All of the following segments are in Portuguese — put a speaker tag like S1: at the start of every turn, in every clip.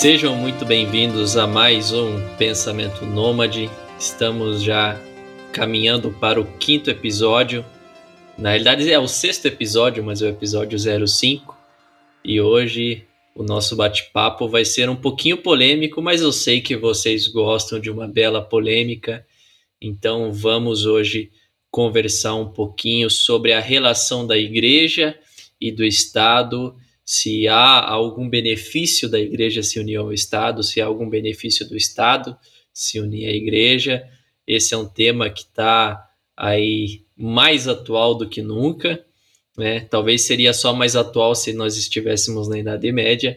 S1: Sejam muito bem-vindos a mais um Pensamento Nômade. Estamos já caminhando para o quinto episódio. Na realidade é o sexto episódio, mas é o episódio 05. E hoje o nosso bate-papo vai ser um pouquinho polêmico, mas eu sei que vocês gostam de uma bela polêmica. Então vamos hoje conversar um pouquinho sobre a relação da igreja e do Estado se há algum benefício da igreja se unir ao Estado, se há algum benefício do Estado se unir à igreja. Esse é um tema que está aí mais atual do que nunca. Né? Talvez seria só mais atual se nós estivéssemos na Idade Média,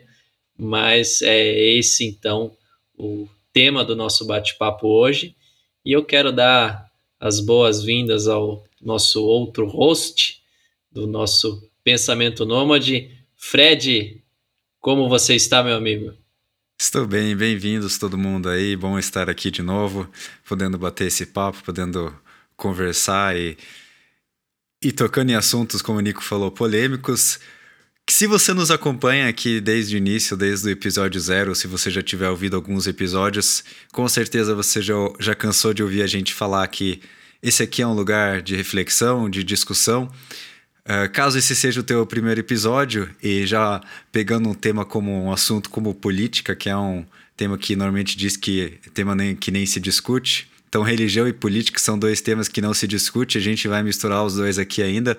S1: mas é esse então o tema do nosso bate-papo hoje. E eu quero dar as boas-vindas ao nosso outro host do nosso Pensamento Nômade, Fred, como você está, meu amigo?
S2: Estou bem, bem-vindos todo mundo aí. Bom estar aqui de novo, podendo bater esse papo, podendo conversar e, e tocando em assuntos, como o Nico falou, polêmicos. Se você nos acompanha aqui desde o início, desde o episódio zero, se você já tiver ouvido alguns episódios, com certeza você já, já cansou de ouvir a gente falar que esse aqui é um lugar de reflexão, de discussão. Uh, caso esse seja o teu primeiro episódio e já pegando um tema como um assunto como política, que é um tema que normalmente diz que tema nem, que nem se discute. Então, religião e política são dois temas que não se discute, a gente vai misturar os dois aqui ainda.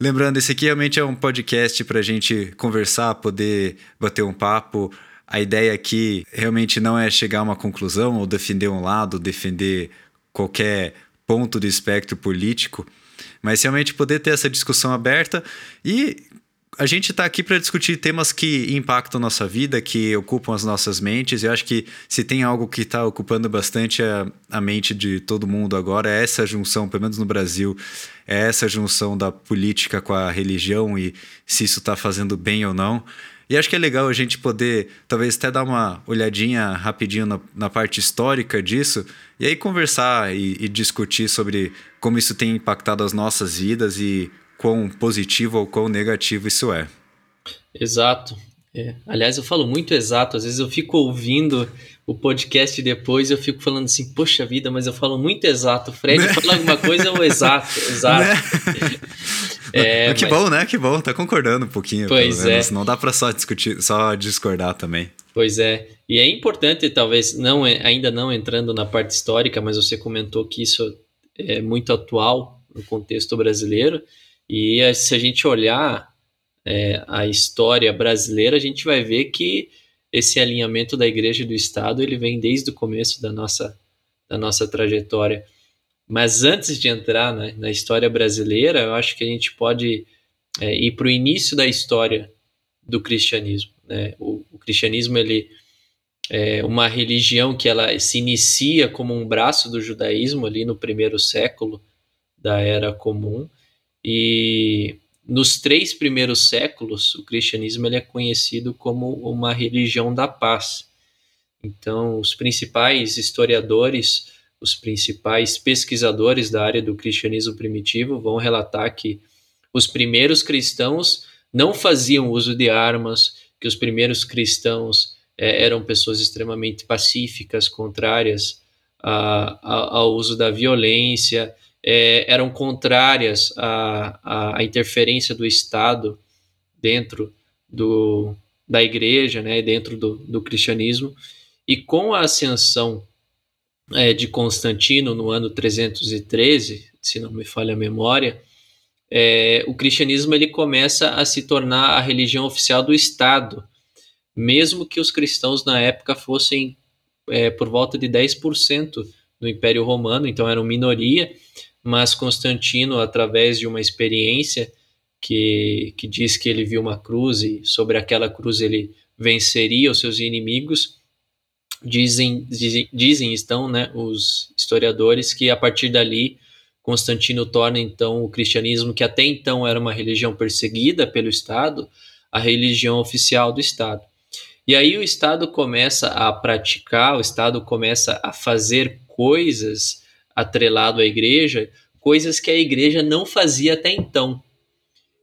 S2: Lembrando, esse aqui realmente é um podcast para a gente conversar, poder bater um papo. A ideia aqui realmente não é chegar a uma conclusão ou defender um lado, defender qualquer ponto do espectro político mas realmente poder ter essa discussão aberta e a gente está aqui para discutir temas que impactam nossa vida, que ocupam as nossas mentes. Eu acho que se tem algo que está ocupando bastante a, a, mente de todo mundo agora, é essa junção, pelo menos no Brasil, é essa junção da política com a religião e se isso está fazendo bem ou não. E acho que é legal a gente poder, talvez até dar uma olhadinha rapidinho na, na parte histórica disso, e aí conversar e, e, discutir sobre como isso tem impactado as nossas vidas e quão positivo ou quão negativo isso é.
S1: Exato. É. Aliás, eu falo muito exato, às vezes eu fico ouvindo o podcast depois eu fico falando assim, poxa vida, mas eu falo muito exato. O Fred fala alguma coisa, é o exato, exato. Né?
S2: É, que mas... bom, né? Que bom, tá concordando um pouquinho.
S1: Pois é.
S2: Não dá para só discutir, só discordar também.
S1: Pois é. E é importante, talvez, não ainda não entrando na parte histórica, mas você comentou que isso é muito atual no contexto brasileiro. E se a gente olhar é, a história brasileira, a gente vai ver que esse alinhamento da igreja e do Estado ele vem desde o começo da nossa, da nossa trajetória. Mas antes de entrar né, na história brasileira, eu acho que a gente pode é, ir para o início da história do cristianismo. Né? O, o, cristianismo ele é uma religião que ela se inicia como um braço do judaísmo ali no primeiro século da era comum e nos três primeiros séculos o cristianismo ele é conhecido como uma religião da paz. Então os principais historiadores os principais pesquisadores da área do cristianismo primitivo vão relatar que os primeiros cristãos não faziam uso de armas, que os primeiros cristãos é, eram pessoas extremamente pacíficas, contrárias a, a, ao uso da violência, é, eram contrárias à, à interferência do Estado dentro do, da igreja, né, dentro do, do cristianismo. E com a ascensão é, de Constantino no ano 313, se não me falha a memória, é, o cristianismo ele começa a se tornar a religião oficial do Estado, mesmo que os cristãos na época fossem é, por volta de 10% do Império Romano, então eram minoria, mas Constantino, através de uma experiência que, que diz que ele viu uma cruz e sobre aquela cruz ele venceria os seus inimigos, Dizem, dizem, dizem estão né, os historiadores que a partir dali Constantino torna então o cristianismo, que até então era uma religião perseguida pelo Estado, a religião oficial do Estado. E aí o Estado começa a praticar, o Estado começa a fazer coisas atrelado à igreja, coisas que a igreja não fazia até então.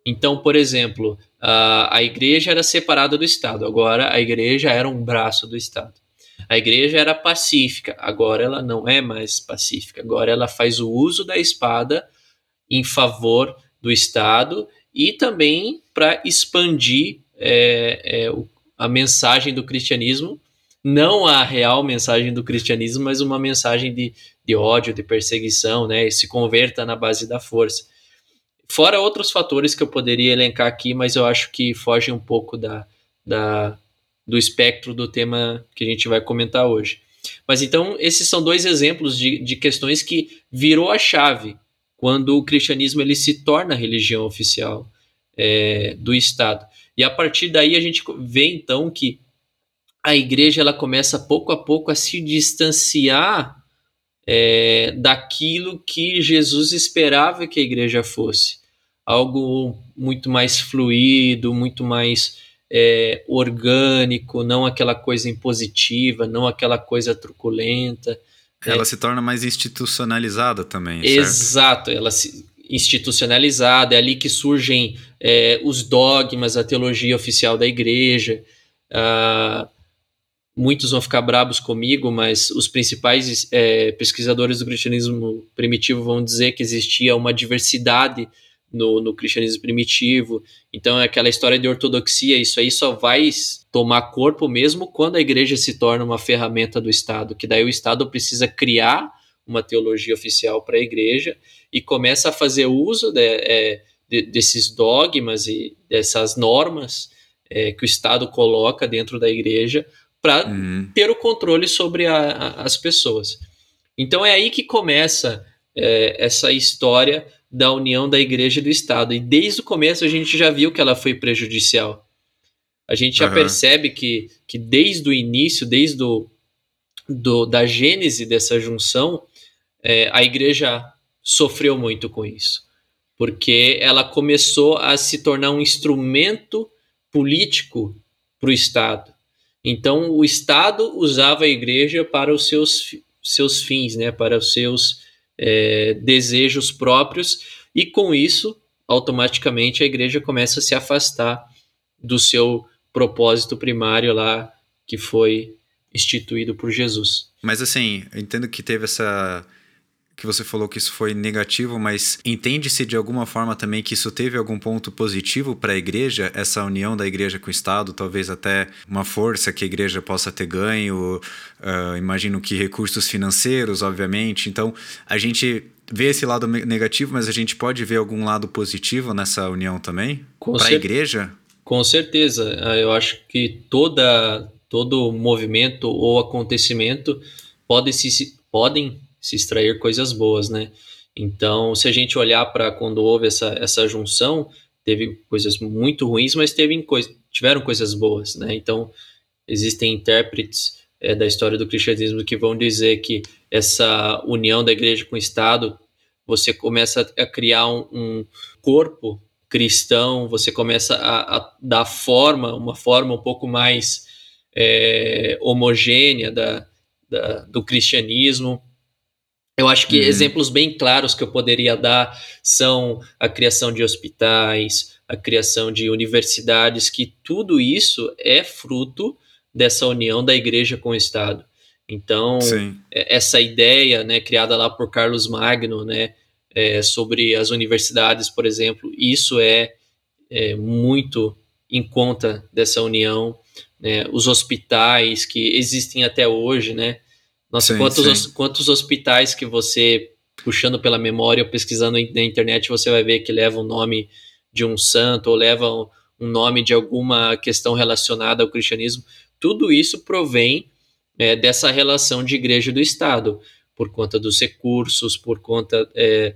S1: Então, por exemplo, a, igreja era separada do Estado, agora a igreja era um braço do Estado. A igreja era pacífica, agora ela não é mais pacífica, agora ela faz o uso da espada em favor do Estado e também para expandir é, é, a mensagem do cristianismo, não a real mensagem do cristianismo, mas uma mensagem de, de ódio, de perseguição, né? E se converta na base da força. Fora outros fatores que eu poderia elencar aqui, mas eu acho que fogem um pouco da, da, do espectro do tema que a gente vai comentar hoje. Mas então, esses são dois exemplos de, de questões que virou a chave quando o cristianismo ele se torna a religião oficial é, do Estado. E a partir daí a gente vê então que a igreja ela começa pouco a pouco a se distanciar é, daquilo que Jesus esperava que a igreja fosse. Algo muito mais fluido, muito mais é, orgânico, não aquela coisa impositiva, não aquela coisa truculenta.
S2: Ela é. se torna mais institucionalizada também.
S1: Exato, certo? ela se institucionalizada, é ali que surgem é, os dogmas, a teologia oficial da igreja. Uh, muitos vão ficar brabos comigo, mas os principais é, pesquisadores do cristianismo primitivo vão dizer que existia uma diversidade no, no, cristianismo primitivo. Então, é aquela história de ortodoxia, isso aí só vai tomar corpo mesmo quando a igreja se torna uma ferramenta do Estado, que daí o Estado precisa criar uma teologia oficial para a igreja e começa a fazer uso de, é, de, desses dogmas e dessas normas é, que o Estado coloca dentro da igreja para uhum. ter o controle sobre a, a, as pessoas. Então é aí que começa é, essa história da união da igreja e do Estado. E desde o começo a gente já viu que ela foi prejudicial. A gente já uhum. percebe que, que desde o início, desde do, do, da gênese dessa junção, é, a igreja sofreu muito com isso. Porque ela começou a se tornar um instrumento político para o Estado. Então, o Estado usava a igreja para os seus, seus fins, né, para os seus é, desejos próprios, e com isso, automaticamente, a igreja começa a se afastar do seu propósito primário lá, que foi instituído por Jesus.
S2: Mas assim, eu entendo que teve essa que você falou que isso foi negativo, mas entende-se de alguma forma também que isso teve algum ponto positivo para a igreja, essa união da igreja com o Estado, talvez até uma força que a igreja possa ter ganho, uh, imagino que recursos financeiros, obviamente. Então, a gente vê esse lado negativo, mas a gente pode ver algum lado positivo nessa união também? Para a igreja?
S1: Com certeza. Ah, eu acho que toda, todo movimento ou acontecimento pode se, podem se extrair coisas boas, né? Então, se a gente olhar para quando houve essa, essa junção, teve coisas muito ruins, mas teve tiveram coisas boas, né? Então, existem intérpretes é, da história do cristianismo que vão dizer que essa união da igreja com o Estado, você começa a criar um, um corpo cristão, você começa a, a, dar forma, uma forma um pouco mais é, homogênea da, da, do cristianismo, eu acho que uhum. exemplos bem claros que eu poderia dar são a criação de hospitais, a criação de universidades, que tudo isso é fruto dessa união da igreja com o Estado. Então, Sim. É, essa ideia, né, criada lá por Carlos Magno, né, é, sobre as universidades, por exemplo, isso é, é muito em conta dessa união. Né, os hospitais que existem até hoje, né, nossa, sim, quantos, sim. quantos hospitais que você, puxando pela memória ou pesquisando na internet, você vai ver que levam o nome de um santo ou levam um nome de alguma questão relacionada ao cristianismo. Tudo isso provém é, dessa relação de igreja do Estado, por conta dos recursos, por conta é,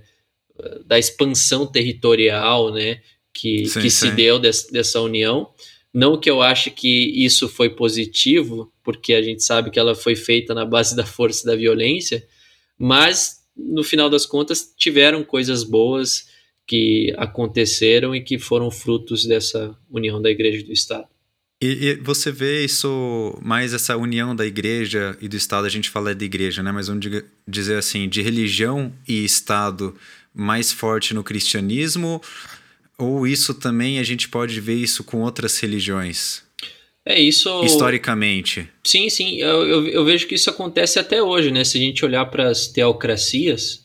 S1: da expansão territorial né, que, sim, que se deu des, dessa união. Não que eu ache que isso foi positivo, porque a gente sabe que ela foi feita na base da força e da violência, mas no final das contas tiveram coisas boas que aconteceram e que foram frutos dessa união da igreja e do Estado.
S2: E, e, você vê isso, mais essa união da igreja e do Estado, a gente fala de igreja, né? Mas vamos dizer assim, de religião e Estado mais forte no cristianismo Ou isso também a gente pode ver isso com outras religiões?
S1: É isso.
S2: Historicamente.
S1: Sim, sim. Eu, eu, eu vejo que isso acontece até hoje, né? Se a gente olhar para as teocracias,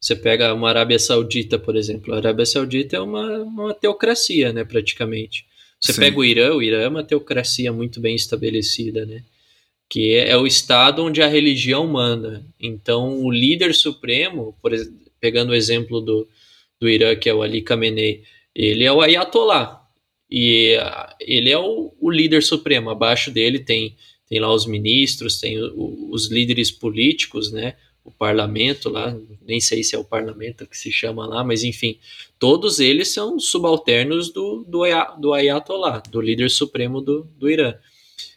S1: você pega uma Arábia Saudita, por exemplo. A Arábia Saudita é uma, uma teocracia, né? Praticamente. Você sim. pega o Irã, o Irã é uma teocracia muito bem estabelecida, né? Que é, é o estado onde a religião manda. Então, o líder supremo, por, pegando o exemplo do, do Irã, que é o Ali Khamenei, ele é o Ayatollah. E ele é o, o líder supremo. Abaixo dele tem, tem lá os ministros, tem o, os líderes políticos, né? O parlamento lá, nem sei se é o parlamento que se chama lá, mas enfim, todos eles são subalternos do, do, do Ayatollah, do líder supremo do, do Irã.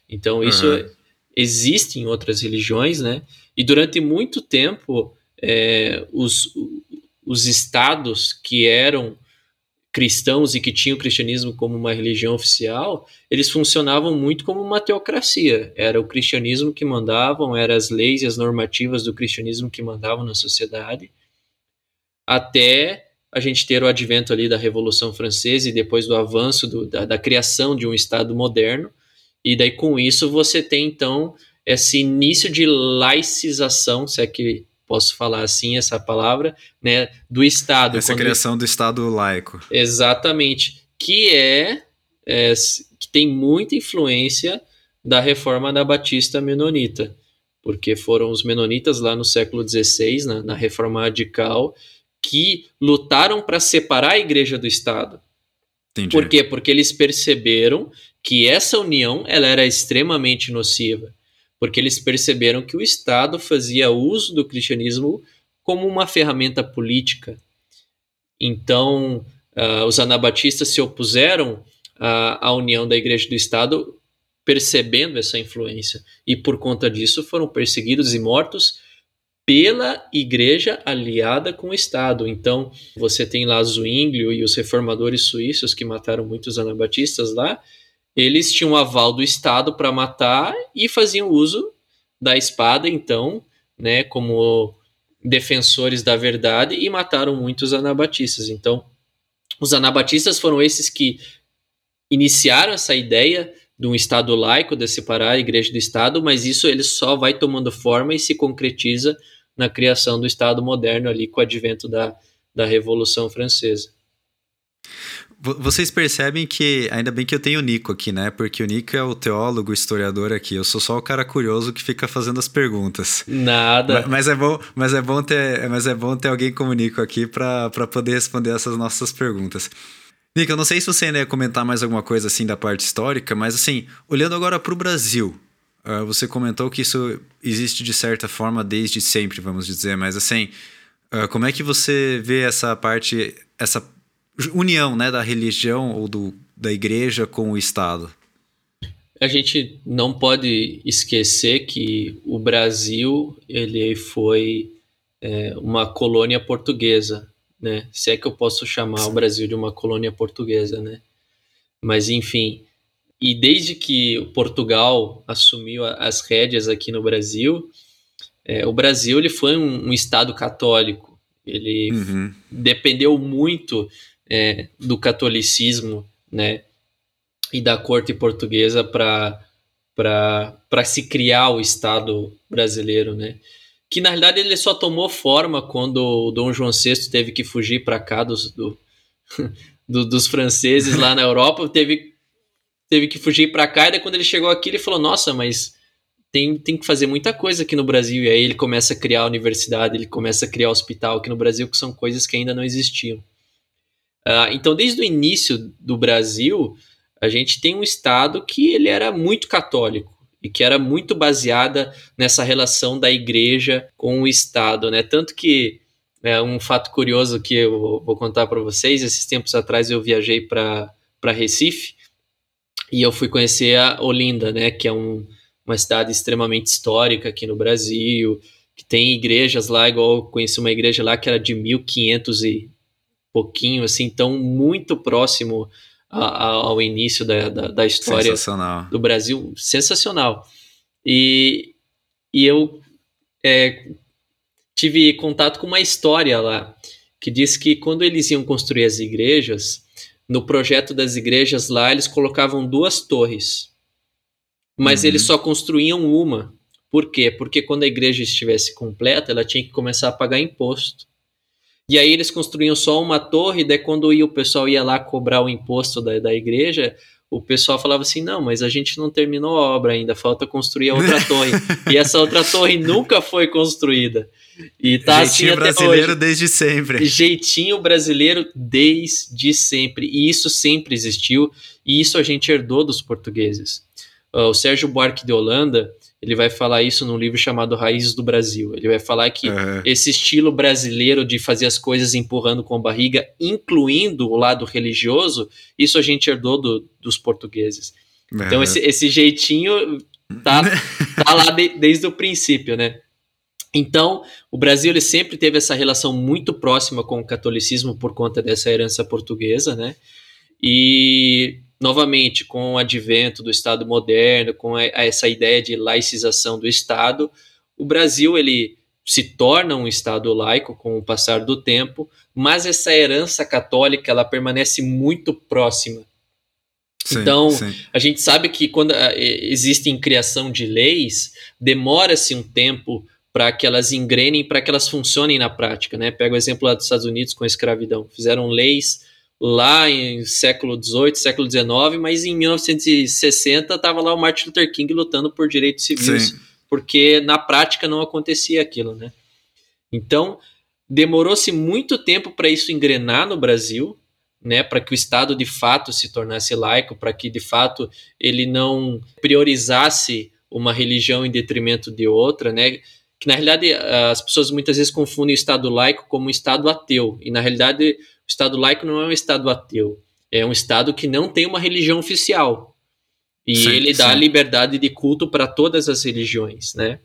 S1: Então, isso uhum. existe em outras religiões, né? E durante muito tempo, é, os, os estados que eram cristãos e que tinham o cristianismo como uma religião oficial, eles funcionavam muito como uma teocracia. Era o cristianismo que mandavam, eram as leis e as normativas do cristianismo que mandavam na sociedade, até a gente ter o advento ali da Revolução Francesa e depois do avanço do, da, da criação de um Estado moderno, e daí com isso você tem então esse início de laicização, se é que posso falar assim essa palavra, né, do Estado.
S2: Essa criação do Estado laico.
S1: Exatamente, que é, é, que tem muita influência da reforma da Batista Menonita, porque foram os menonitas lá no século XVI, na, na reforma radical, que lutaram para separar a igreja do Estado. Entendi. Por quê? Porque eles perceberam que essa união ela era extremamente nociva porque eles perceberam que o Estado fazia uso do cristianismo como uma ferramenta política. Então, uh, os anabatistas se opuseram à, à união da Igreja do Estado, percebendo essa influência, e por conta disso foram perseguidos e mortos pela igreja aliada com o Estado. Então, você tem lá Zwinglio e os reformadores suíços que mataram muitos anabatistas lá, eles tinham aval do Estado para matar e faziam uso da espada, então, né, como defensores da verdade e mataram muitos anabatistas. Então, os anabatistas foram esses que iniciaram essa ideia de um Estado laico, de separar a igreja do Estado, mas isso ele só vai tomando forma e se concretiza na criação do Estado moderno ali com o advento da, da Revolução Francesa.
S2: Vocês percebem que, ainda bem que eu tenho o Nico aqui, né? Porque o Nico é o teólogo, historiador aqui. Eu sou só o cara curioso que fica fazendo as perguntas.
S1: Nada.
S2: Mas, mas é bom, mas é bom ter, mas é bom ter alguém como o Nico aqui para poder responder essas nossas perguntas. Nico, eu não sei se você ainda ia comentar mais alguma coisa assim da parte histórica, mas assim, olhando agora para o Brasil, uh, você comentou que isso existe de certa forma desde sempre, vamos dizer, mas assim, uh, como é que você vê essa parte, essa união né, da religião ou do, da igreja com o Estado?
S1: A gente não pode esquecer que o Brasil ele foi é, uma colônia portuguesa, né? Se é que eu posso chamar Sim. o Brasil de uma colônia portuguesa, né? Mas enfim, e desde que Portugal assumiu as rédeas aqui no Brasil, é, o Brasil ele foi um, um estado católico. Ele uhum. dependeu muito é, do catolicismo, né, e da corte portuguesa para se criar o Estado brasileiro, né? Que na realidade ele só tomou forma quando o Dom João VI teve que fugir para cá dos, do, do, dos franceses lá na Europa, teve, teve que fugir para cá, e daí quando ele chegou aqui ele falou: Nossa, mas tem, tem que fazer muita coisa aqui no Brasil. E aí ele começa a criar a universidade, ele começa a criar hospital aqui no Brasil, que são coisas que ainda não existiam. Uh, então, desde o início do Brasil, a gente tem um Estado que ele era muito católico e que era muito baseada nessa relação da igreja com o Estado, né? Tanto que é um fato curioso que eu vou contar para vocês. Esses tempos atrás eu viajei para Recife e eu fui conhecer a Olinda, né? Que é um, uma cidade extremamente histórica aqui no Brasil, que tem igrejas lá, igual eu conheci uma igreja lá que era de 1500 e pouquinho, assim, tão muito próximo a, a, ao início da, da, da história do Brasil. Sensacional. E, e eu é, tive contato com uma história lá, que diz que quando eles iam construir as igrejas, no projeto das igrejas lá, eles colocavam duas torres. Mas uhum. eles só construíam uma. Por quê? Porque quando a igreja estivesse completa, ela tinha que começar a pagar imposto. E aí eles construíam só uma torre, daí quando ia, o pessoal ia lá cobrar o imposto da, da igreja, o pessoal falava assim: não, mas a gente não terminou a obra ainda, falta construir a outra torre. e essa outra torre nunca foi construída. E tá
S2: Jeitinho
S1: assim
S2: brasileiro
S1: hoje.
S2: desde sempre.
S1: Jeitinho brasileiro desde sempre. E isso sempre existiu, e isso a gente herdou dos portugueses. Uh, o Sérgio Buarque de Holanda, ele vai falar isso num livro chamado Raízes do Brasil. Ele vai falar que uhum. esse estilo brasileiro de fazer as coisas empurrando com a barriga, incluindo o lado religioso, isso a gente herdou do, dos portugueses. Uhum. Então esse, esse, jeitinho tá, tá lá de, desde o princípio, né? Então, o Brasil ele sempre teve essa relação muito próxima com o catolicismo por conta dessa herança portuguesa, né? E novamente, com o advento do Estado moderno, com essa ideia de laicização do Estado, o Brasil ele se torna um Estado laico com o passar do tempo, mas essa herança católica ela permanece muito próxima. Sim, então, sim. a gente sabe que quando uh, existe criação de leis, demora-se um tempo para que elas engrenem, para que elas funcionem na prática. Né? Pega o exemplo lá dos Estados Unidos com a escravidão. Fizeram leis lá em século XVIII, século XIX, mas em 1960 estava lá o Martin Luther King lutando por direitos civis, Sim. porque na prática não acontecia aquilo, né? Então, demorou-se muito tempo para isso engrenar no Brasil, né, para que o Estado de fato se tornasse laico, para que de fato ele não priorizasse uma religião em detrimento de outra, né? Que na realidade as pessoas muitas vezes confundem o Estado laico como um Estado ateu, e na realidade o Estado laico não é um Estado ateu, é um Estado que não tem uma religião oficial. E sim, ele dá sim. liberdade de culto para todas as religiões, né?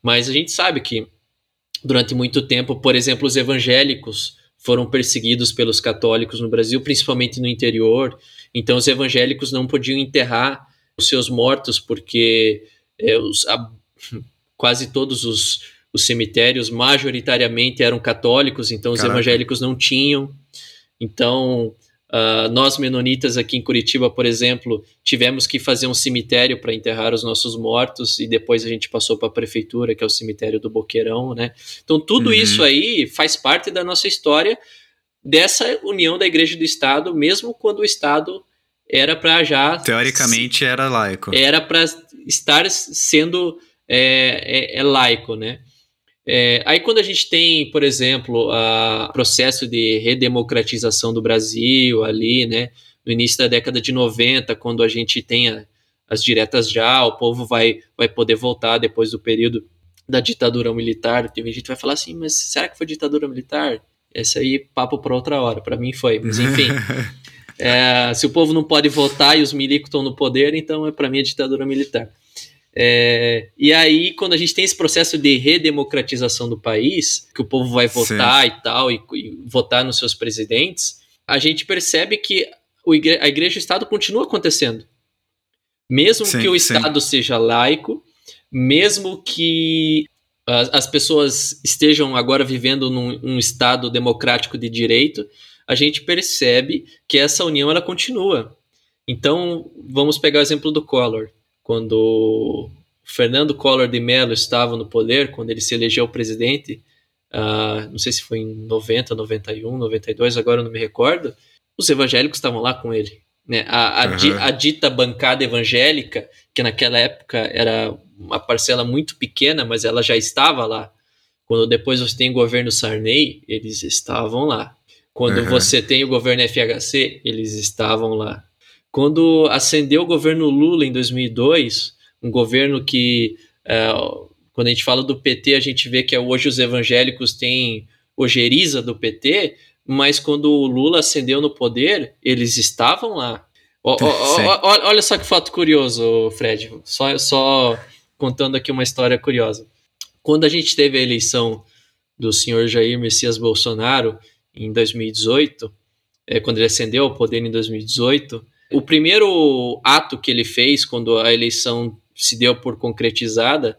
S1: Mas a gente sabe que durante muito tempo, por exemplo, os evangélicos foram perseguidos pelos católicos no Brasil, principalmente no interior. Então, os evangélicos não podiam enterrar os seus mortos porque é, os, a, quase todos os, os cemitérios majoritariamente eram católicos, então os Caraca. evangélicos não tinham. Então, uh, nós menonitas aqui em Curitiba, por exemplo, tivemos que fazer um cemitério para enterrar os nossos mortos e depois a gente passou para a prefeitura, que é o cemitério do Boqueirão, né? Então, tudo uhum. isso aí faz parte da nossa história dessa união da Igreja e do Estado, mesmo quando o Estado era para já
S2: teoricamente era laico,
S1: era para estar sendo é, é, é laico, né? É, aí quando a gente tem, por exemplo, o processo de redemocratização do Brasil ali, né, no início da década de 90, quando a gente tem a, as diretas já, o povo vai, vai poder voltar depois do período da ditadura militar. Tem gente que vai falar assim, mas será que foi ditadura militar? Esse aí, papo para outra hora. Para mim foi, mas enfim. é, se o povo não pode votar e os milicos estão no poder, então é para mim a ditadura militar. É, e aí, quando a gente tem esse processo de redemocratização do país, que o povo vai votar Sim. e tal, e, e, votar nos seus presidentes, a gente percebe que igre a igreja e o Estado continua acontecendo. Mesmo sim, que o Estado sim. seja laico, mesmo que as, as pessoas estejam agora vivendo num um Estado democrático de direito, a gente percebe que essa união ela continua. Então, vamos pegar o exemplo do Collor quando Fernando Collor de Mello estava no poder, quando ele se elegeu presidente, uh, não sei se foi em 90, 91, 92, agora não me recordo, os evangélicos estavam lá com ele. Né? A, a, uhum. di, a, dita bancada evangélica, que naquela época era uma parcela muito pequena, mas ela já estava lá. Quando depois você tem o governo Sarney, eles estavam lá. Quando uhum. você tem o governo FHC, eles estavam lá. Quando ascendeu o governo Lula em 2002, um governo que, é, quando a gente fala do PT, a gente vê que hoje os evangélicos têm ojeriza do PT, mas quando o Lula ascendeu no poder, eles estavam lá. O, o, o, olha só que fato curioso, Fred, só, só contando aqui uma história curiosa. Quando a gente teve a eleição do senhor Jair Messias Bolsonaro em 2018, é, quando ele ascendeu ao poder em 2018, o primeiro ato que ele fez quando a eleição se deu por concretizada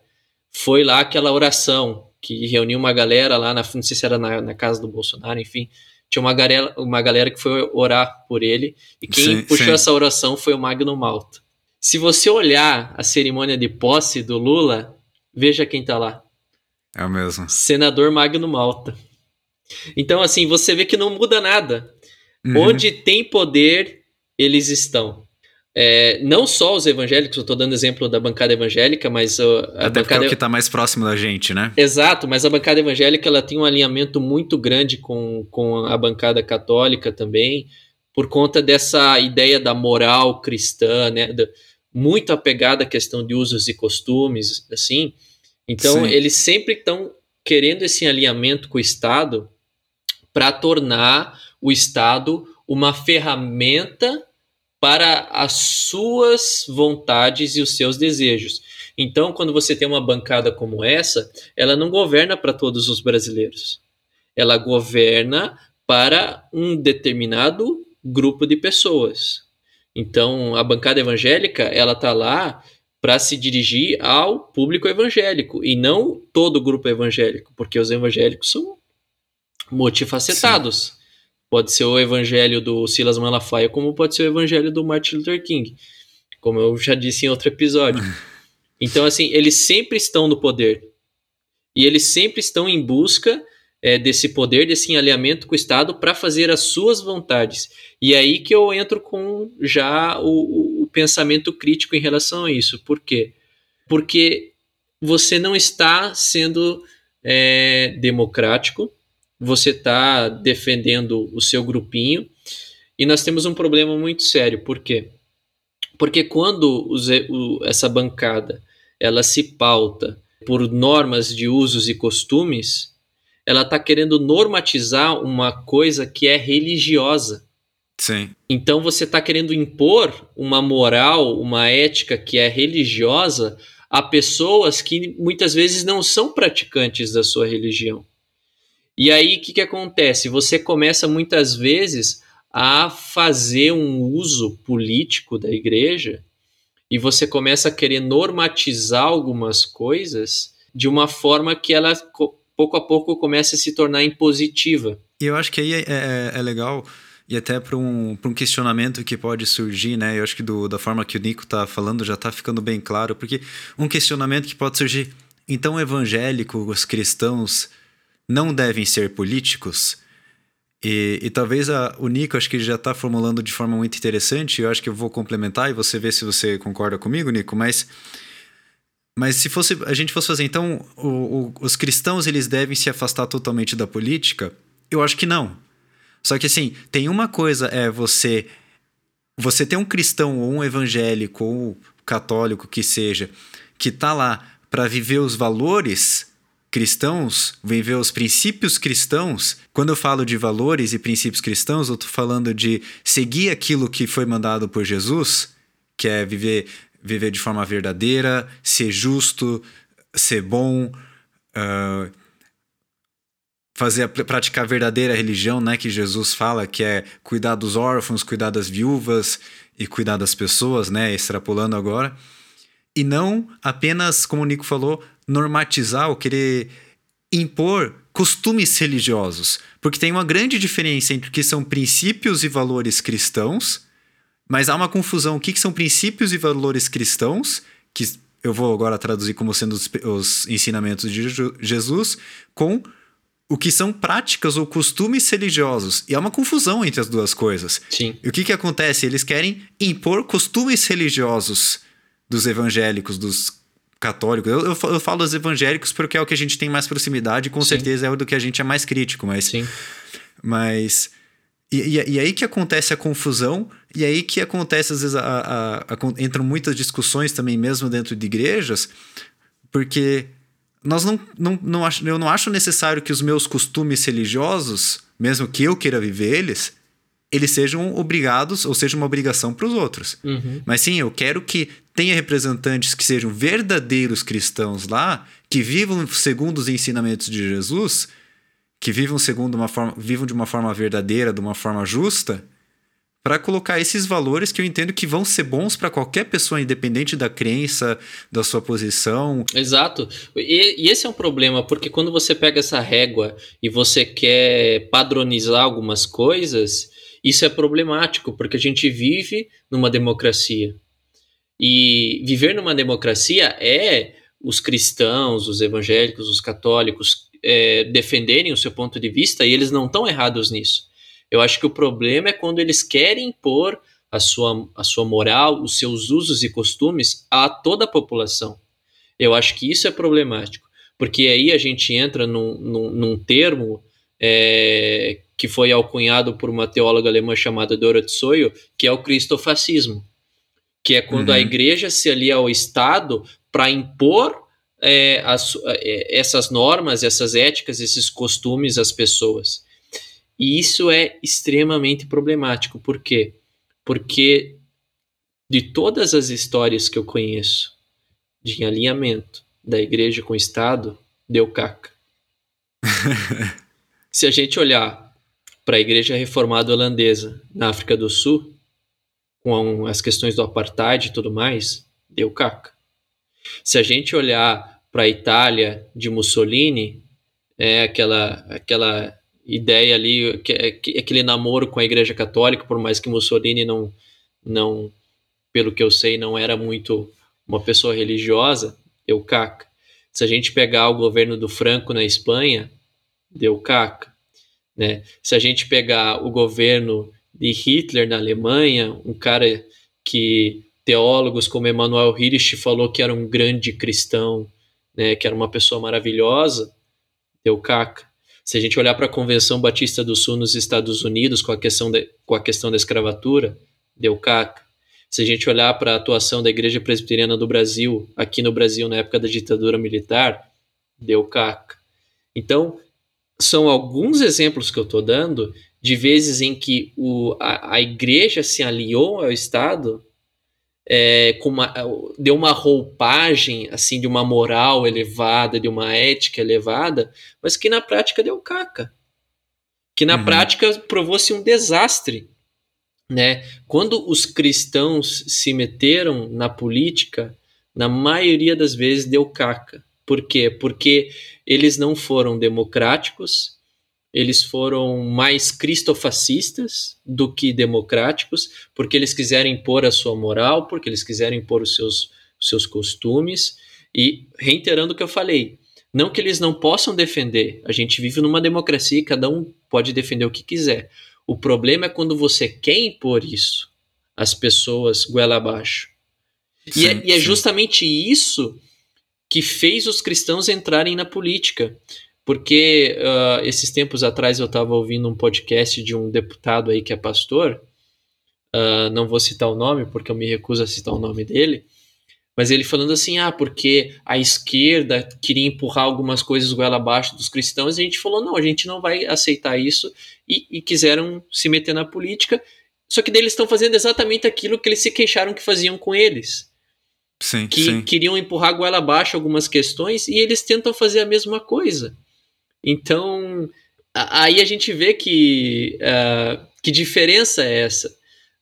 S1: foi lá aquela oração que reuniu uma galera lá na, não sei se era na, na casa do Bolsonaro, enfim, tinha uma galera, uma galera que foi orar por ele, e quem sim, puxou sim. essa oração foi o Magno Malta. Se você olhar a cerimônia de posse do Lula, veja quem está lá.
S2: É o mesmo.
S1: Senador Magno Malta. Então, assim, você vê que não muda nada. Uhum. Onde tem poder, eles estão. É, não só os evangélicos, eu estou dando exemplo da bancada evangélica, mas a,
S2: a Até
S1: bancada
S2: é o que está mais próximo da gente, né?
S1: Exato, mas a bancada evangélica ela tem um alinhamento muito grande com, com a bancada católica também, por conta dessa ideia da moral cristã, né? Da, muito apegada à questão de usos e costumes, assim. Então, Sim. eles sempre estão querendo esse alinhamento com o Estado para tornar o Estado uma ferramenta para as suas vontades e os seus desejos. Então, quando você tem uma bancada como essa, ela não governa para todos os brasileiros. Ela governa para um determinado grupo de pessoas. Então, a bancada evangélica, ela tá lá para se dirigir ao público evangélico e não todo o grupo evangélico, porque os evangélicos são multifacetados. Sim. Pode ser o evangelho do Silas Malafaia, como pode ser o evangelho do Martin Luther King, como eu já disse em outro episódio. Então, assim, eles sempre estão no poder. E eles sempre estão em busca é, desse poder, desse alinhamento com o Estado para fazer as suas vontades. E é aí que eu entro com já o, o pensamento crítico em relação a isso. Por quê? Porque você não está sendo é, democrático, você está defendendo o seu grupinho e nós temos um problema muito sério. Por quê? Porque quando os, o, essa bancada ela se pauta por normas de usos e costumes, ela está querendo normatizar uma coisa que é religiosa.
S2: Sim.
S1: Então você está querendo impor uma moral, uma ética que é religiosa a pessoas que muitas vezes não são praticantes da sua religião. E aí o que, que acontece? Você começa muitas vezes a fazer um uso político da igreja e você começa a querer normatizar algumas coisas de uma forma que ela pouco a pouco começa a se tornar impositiva.
S2: E eu acho que aí é, é, é legal e até para um, um questionamento que pode surgir, né? Eu acho que do, da forma que o Nico está falando já está ficando bem claro, porque um questionamento que pode surgir, então evangélicos, cristãos não devem ser políticos? E, e talvez a, o Nico, acho que já está formulando de forma muito interessante, eu acho que eu vou complementar e você vê se você concorda comigo, Nico, mas, mas se fosse a gente fosse fazer, então, o, o, os cristãos eles devem se afastar totalmente da política? Eu acho que não. Só que assim, tem uma coisa é você você ter um cristão ou um evangélico ou católico que seja, que está lá para viver os valores cristãos, viver os princípios cristãos. Quando eu falo de valores e princípios cristãos, eu estou falando de seguir aquilo que foi mandado por Jesus, que é viver, viver de forma verdadeira, ser justo, ser bom, uh, fazer praticar a verdadeira religião, né, que Jesus fala, que é cuidar dos órfãos, cuidar das viúvas e cuidar das pessoas, né, extrapolando agora. E não apenas, como o Nico falou, normatizar ou querer impor costumes religiosos, porque tem uma grande diferença entre o que são princípios e valores cristãos, mas há uma confusão. O que são princípios e valores cristãos, que eu vou agora traduzir como sendo os, os ensinamentos de Jesus, com o que são práticas ou costumes religiosos. E há uma confusão entre as duas coisas.
S1: Sim.
S2: E o que, que acontece? Eles querem impor costumes religiosos dos evangélicos, dos católico. Eu, eu, eu, falo dos evangélicos porque é o que a gente tem mais proximidade, com Sim. certeza é o do que a gente é mais crítico, mas.
S1: Sim.
S2: Mas. E, e, e, aí que acontece a confusão, e aí que acontece, às vezes, a, a, a, entram muitas discussões também, mesmo dentro de igrejas, porque nós não, não, não acho, eu não acho necessário que os meus costumes religiosos, mesmo que eu queira viver eles, eles sejam obrigados ou seja uma obrigação para os outros.
S1: Uhum.
S2: Mas sim, eu quero que tenha representantes que sejam verdadeiros cristãos lá, que vivam segundo os ensinamentos de Jesus, que vivam segundo uma forma, vivam de uma forma verdadeira, de uma forma justa, para colocar esses valores que eu entendo que vão ser bons para qualquer pessoa, independente da crença, da sua posição.
S1: Exato. E, e, esse é um problema, porque quando você pega essa régua e você quer padronizar algumas coisas, isso é problemático, porque a gente vive numa democracia. E viver numa democracia é os cristãos, os evangélicos, os católicos é, defenderem o seu ponto de vista e eles não estão errados nisso. Eu acho que o problema é quando eles querem impor a sua, a sua moral, os seus usos e costumes a toda a população. Eu acho que isso é problemático, porque aí a gente entra num, num, num termo é, que foi alcunhado por uma teóloga alemã chamada Dorothee Soyo, que é o cristofascismo, que é quando uhum. a igreja se alia ao Estado para impor é, as, é, essas normas, essas éticas, esses costumes às pessoas. E isso é extremamente problemático. Por quê? Porque de todas as histórias que eu conheço de alinhamento da igreja com o Estado, deu caca. Se a gente olhar para a igreja reformada holandesa na África do Sul, com as questões do apartheid e tudo mais, deu caca. Se a gente olhar para a Itália de Mussolini, é aquela aquela ideia ali, que, que, aquele namoro com a Igreja Católica, por mais que Mussolini não, não, pelo que eu sei, não era muito uma pessoa religiosa, deu caca. Se a gente pegar o governo do Franco na Espanha, deu caca. Né? Se a gente pegar o governo de Hitler na Alemanha, um cara que teólogos como Emanuel Hirsch falou que era um grande cristão, né, que era uma pessoa maravilhosa, deu caca. Se a gente olhar para a Convenção Batista do Sul nos Estados Unidos com a questão, de, com a questão da escravatura, deu caca. Se a gente olhar para a atuação da Igreja Presbiteriana do Brasil, aqui no Brasil na época da ditadura militar, deu caca. Então, são alguns exemplos que eu estou dando de vezes em que o, a, a igreja se aliou ao Estado é, com uma, deu uma roupagem assim de uma moral elevada, de uma ética elevada, mas que na prática deu caca. Que na uhum. prática provou-se um desastre. Né? Quando os cristãos se meteram na política, na maioria das vezes deu caca. Por quê? Porque eles não foram democráticos, eles foram mais cristofascistas do que democráticos, porque eles quiserem impor a sua moral, porque eles quiserem impor os seus, os seus costumes. E reiterando o que eu falei, não que eles não possam defender, a gente vive numa democracia e cada um pode defender o que quiser. O problema é quando você quer impor isso às pessoas goela abaixo. Sim, e, é, e é justamente isso que fez os cristãos entrarem na política. Porque uh, esses tempos atrás eu estava ouvindo um podcast de um deputado aí que é pastor, uh, não vou citar o nome porque eu me recuso a citar o nome dele, mas ele falando assim, ah, porque a esquerda queria empurrar algumas coisas goela abaixo dos cristãos, e a gente falou, não, a gente não vai aceitar isso, e, e quiseram se meter na política, só que eles estão fazendo exatamente aquilo que eles se queixaram que faziam com eles.
S2: Sim,
S1: que
S2: sim.
S1: queriam empurrar goela abaixo algumas questões, e eles tentam fazer a mesma coisa. Então, aí a gente vê que uh, que diferença é essa,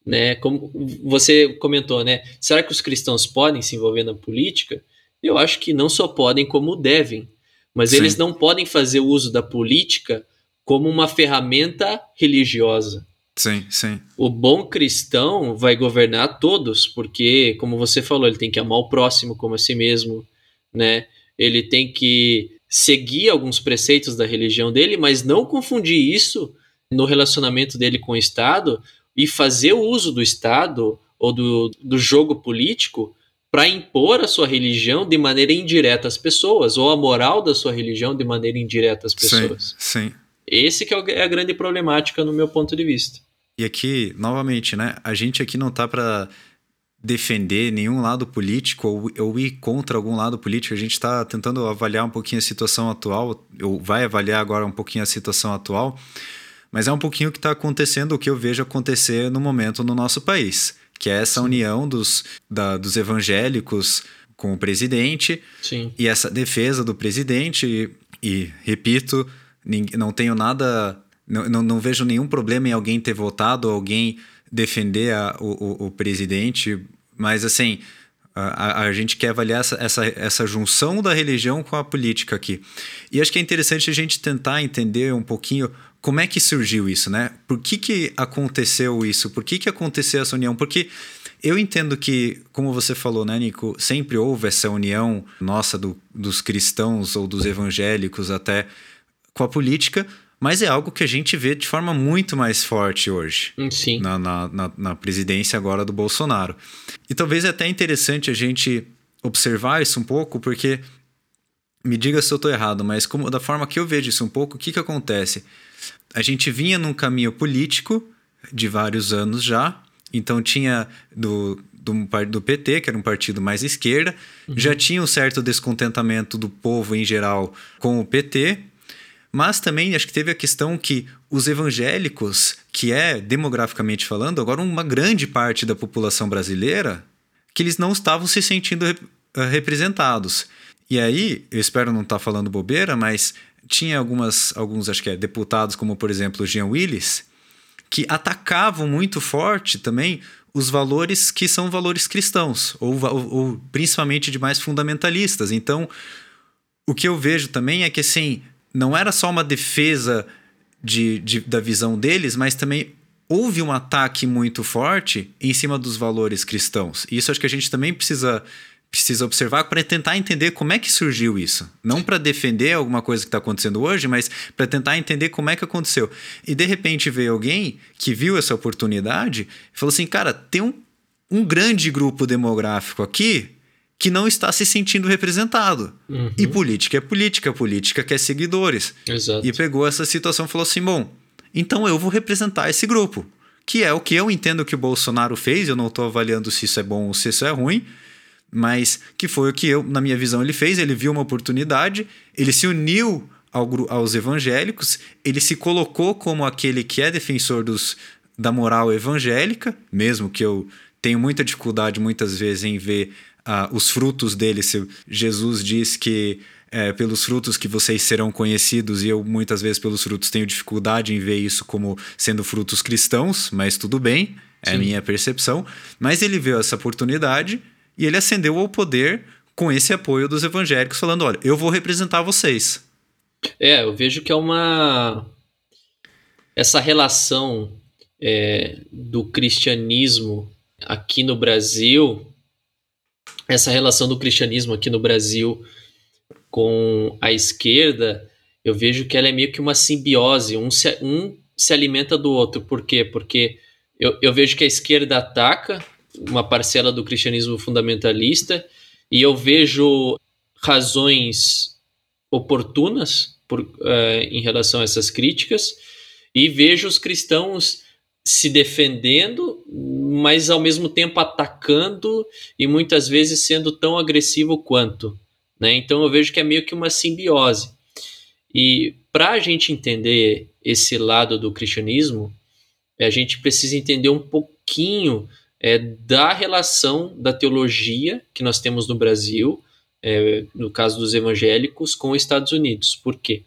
S1: né? Como você comentou, né? Será que os cristãos podem se envolver na política? Eu acho que não só podem, como devem. Mas Sim. eles não podem fazer uso da política como uma ferramenta religiosa.
S2: Sim, sim.
S1: O bom cristão vai governar todos, porque, como você falou, ele tem que amar o próximo como a si mesmo, né? Ele tem que seguir alguns preceitos da religião dele, mas não confundir isso no relacionamento dele com o Estado e fazer o uso do Estado ou do, do jogo político para impor a sua religião de maneira indireta às pessoas, ou a moral da sua religião de maneira indireta às pessoas.
S2: Sim, sim.
S1: Esse que é a grande problemática no meu ponto de vista.
S2: E aqui, novamente, né? A gente aqui não tá para defender nenhum lado político ou, ou ir contra algum lado político. A gente está tentando avaliar um pouquinho a situação atual, ou vai avaliar agora um pouquinho a situação atual, mas é um pouquinho o que está acontecendo, o que eu vejo acontecer no momento no nosso país, que é essa Sim. união dos, da, dos evangélicos com o presidente
S1: Sim.
S2: e essa defesa do presidente. E, e repito, não tenho nada. Não, não, vejo nenhum problema em alguém ter votado, alguém defender a, o, o, presidente, mas assim, a, a, gente quer avaliar essa, essa, essa junção da religião com a política aqui. E acho que é interessante a gente tentar entender um pouquinho como é que surgiu isso, né? Por que, que aconteceu isso? Por que, que aconteceu essa união? Porque eu entendo que, como você falou, né, Nico, sempre houve essa união nossa do, dos cristãos ou dos evangélicos até com a política, mas é algo que a gente vê de forma muito mais forte hoje.
S1: Hum, sim.
S2: Na, na, na, na presidência agora do Bolsonaro. E talvez é até interessante a gente observar isso um pouco, porque me diga se eu estou errado, mas como da forma que eu vejo isso um pouco, o que, que acontece? A gente vinha num caminho político de vários anos já, então tinha do, do, do PT, que era um partido mais esquerda, uhum. já tinha um certo descontentamento do povo em geral com o PT, mas também acho que teve a questão que os evangélicos, que é demograficamente falando, agora uma grande parte da população brasileira, que eles não estavam se sentindo rep eh, representados. E aí, eu espero não estar tá falando bobeira, mas tinha algumas, alguns, acho que é, deputados, como por exemplo o Jean Willis, que atacavam muito forte também os valores que são valores cristãos, ou, ou, ou principalmente de mais fundamentalistas. Então, o que eu vejo também é que assim, não era só uma defesa de, de, da visão deles, mas também houve um ataque muito forte em cima dos valores cristãos. E isso acho que a gente também precisa, precisa observar para tentar entender como é que surgiu isso. Não para defender alguma coisa que está acontecendo hoje, mas para tentar entender como é que aconteceu. E de repente veio alguém que viu essa oportunidade e falou assim: cara, tem um, um grande grupo demográfico aqui que não está se sentindo representado. Uhum. E política é política, política quer seguidores.
S1: Exato.
S2: E pegou essa situação e falou assim: bom, então eu vou representar esse grupo. Que é o que eu entendo que o Bolsonaro fez, eu não estou avaliando se isso é bom ou se isso é ruim, mas que foi o que eu, na minha visão, ele fez. Ele viu uma oportunidade, ele se uniu ao, aos evangélicos, ele se colocou como aquele que é defensor dos, da moral evangélica, mesmo que eu tenho muita dificuldade muitas vezes em ver uh, os frutos dele. Se Jesus diz que é, pelos frutos que vocês serão conhecidos, e eu muitas vezes pelos frutos tenho dificuldade em ver isso como sendo frutos cristãos, mas tudo bem, é Sim. a minha percepção. Mas ele viu essa oportunidade e ele ascendeu ao poder com esse apoio dos evangélicos, falando: olha, eu vou representar vocês.
S1: É, eu vejo que é uma. Essa relação é, do cristianismo aqui no Brasil essa relação do cristianismo aqui no Brasil com a esquerda, eu vejo que ela é meio que uma simbiose, um se, um se alimenta do outro. Por quê? Porque eu, eu vejo que a esquerda ataca uma parcela do cristianismo fundamentalista e eu vejo razões oportunas por, uh, em relação a essas críticas e vejo os cristãos se defendendo, mas ao mesmo tempo atacando e muitas vezes sendo tão agressivo quanto. Né? Então eu vejo que é meio que uma simbiose. E para a gente entender esse lado do cristianismo, a gente precisa entender um pouquinho é, da relação da teologia que nós temos no Brasil, é, no caso dos evangélicos, com os Estados Unidos. Por quê?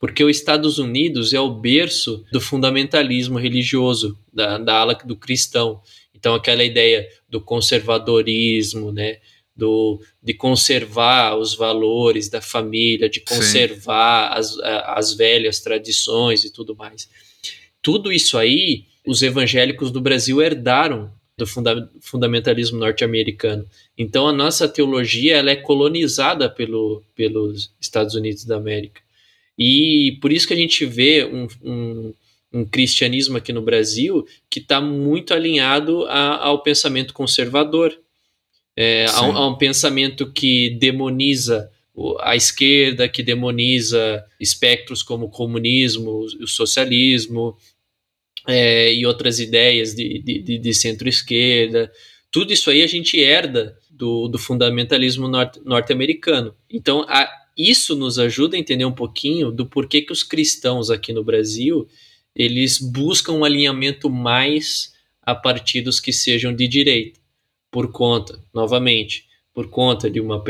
S1: Porque os Estados Unidos é o berço do fundamentalismo religioso, da, da ala do cristão. Então, aquela ideia do conservadorismo, né? Do, de conservar os valores da família, de conservar as, as velhas tradições e tudo mais. Tudo isso aí, os evangélicos do Brasil herdaram do funda fundamentalismo norte-americano. Então, a nossa teologia ela é colonizada pelo, pelos Estados Unidos da América. E por isso que a gente vê um, um, um cristianismo aqui no Brasil que está muito alinhado a, ao pensamento conservador, é, a, a, um pensamento que demoniza a esquerda, que demoniza espectros como o comunismo, o socialismo é, e outras ideias de, de, de centro-esquerda. Tudo isso aí a gente herda do, do fundamentalismo norte-americano. Então, a, isso nos ajuda a entender um pouquinho do porquê que os cristãos aqui no Brasil eles buscam um alinhamento mais a partidos que sejam de direita, por conta, novamente, por conta de uma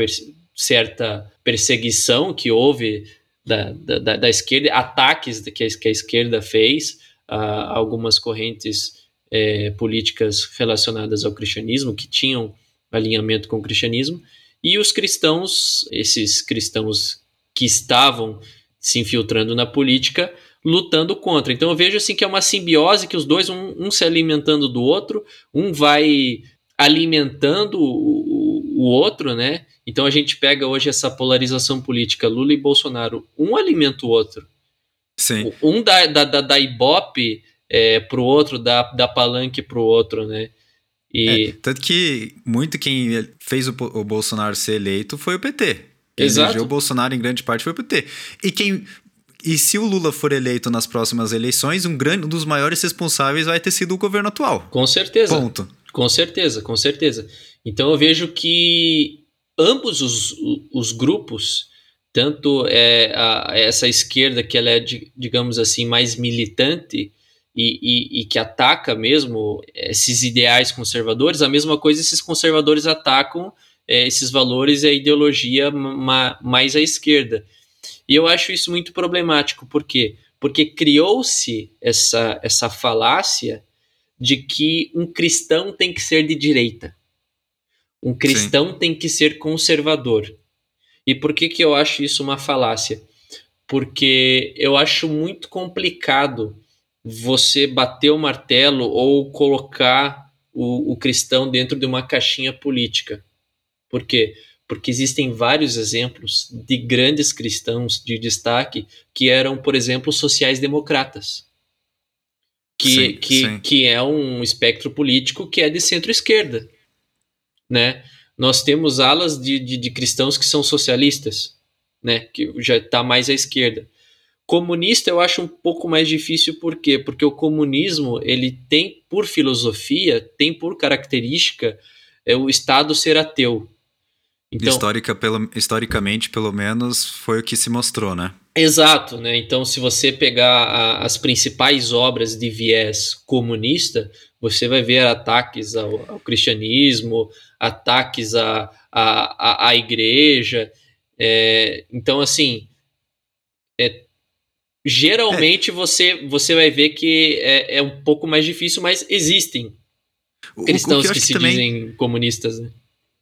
S1: certa perseguição que houve da, da, da esquerda, ataques que a, que a esquerda fez a algumas correntes é, políticas relacionadas ao cristianismo, que tinham alinhamento com o cristianismo, e os cristãos, esses cristãos que estavam se infiltrando na política, lutando contra. Então eu vejo assim que é uma simbiose que os dois, um, um se alimentando do outro, um vai alimentando o, o, outro, né? Então a gente pega hoje essa polarização política, Lula e Bolsonaro, um alimenta o outro.
S2: Sim.
S1: Um dá, dá, dá, dá ibope é, pro outro, dá, dá palanque pro outro, né?
S2: E... É, tanto que muito quem fez o, o, Bolsonaro ser eleito foi o PT. Quem Exato. elegeu o Bolsonaro em grande parte foi o PT. E quem e se o Lula for eleito nas próximas eleições, um, grande, um dos maiores responsáveis vai ter sido o governo atual.
S1: Com certeza.
S2: Ponto.
S1: Com certeza, com certeza. Então eu vejo que ambos os, os grupos, tanto é, a, essa esquerda que ela é, digamos assim, mais militante e, e, e, que ataca mesmo esses ideais conservadores, a mesma coisa esses conservadores atacam é, esses valores e a ideologia ma, mais à esquerda. E eu acho isso muito problemático, por quê? Porque criou-se essa, essa falácia de que um cristão tem que ser de direita. Um cristão Sim. tem que ser conservador. E por que, que eu acho isso uma falácia? Porque eu acho muito complicado você bater o martelo ou colocar o, o cristão dentro de uma caixinha política. Por quê? porque existem vários exemplos de grandes cristãos de destaque que eram, por exemplo, sociais-democratas, que, sim, que, sim. que é um espectro político que é de centro-esquerda. Né? Nós temos alas de, de, de, cristãos que são socialistas, né? que já está mais à esquerda. Comunista eu acho um pouco mais difícil, por quê? Porque o comunismo ele tem por filosofia, tem por característica é, o Estado ser ateu.
S2: Então, Histórica, pelo, historicamente, pelo menos, foi o que se mostrou, né?
S1: Exato, né? Então, se você pegar a, as principais obras de viés comunista, você vai ver ataques ao, ao cristianismo, ataques à, à, à, igreja. É, então, assim, é, geralmente é. Você, você vai ver que é, é um pouco mais difícil, mas existem cristãos o, o que, que se também... dizem comunistas, né?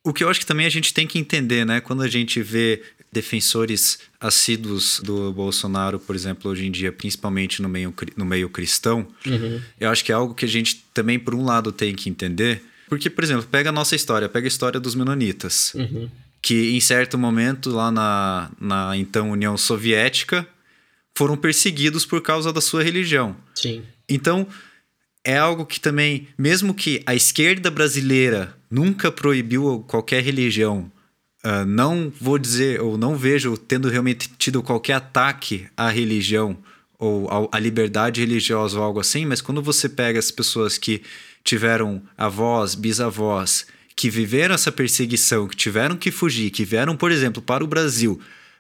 S2: O que eu acho que também a gente tem que entender, né? Quando a gente vê defensores assíduos do Bolsonaro, por exemplo, hoje em dia, principalmente no meio, no meio cristão, uhum. eu acho que é algo que a gente também, por um lado, tem que entender. Porque, por exemplo, pega a nossa história, pega a história dos menonitas, uhum. que em certo momento, lá na, na então União Soviética, foram perseguidos por causa da sua religião.
S1: Sim.
S2: Então, é algo que também, mesmo que a esquerda brasileira nunca proibiu qualquer religião, uh, não vou dizer, ou não vejo tendo realmente tido qualquer ataque à religião ou à liberdade religiosa ou algo assim, mas quando você pega as pessoas que tiveram avós, bisavós, que viveram essa perseguição, que tiveram que fugir, que vieram, por exemplo, para o Brasil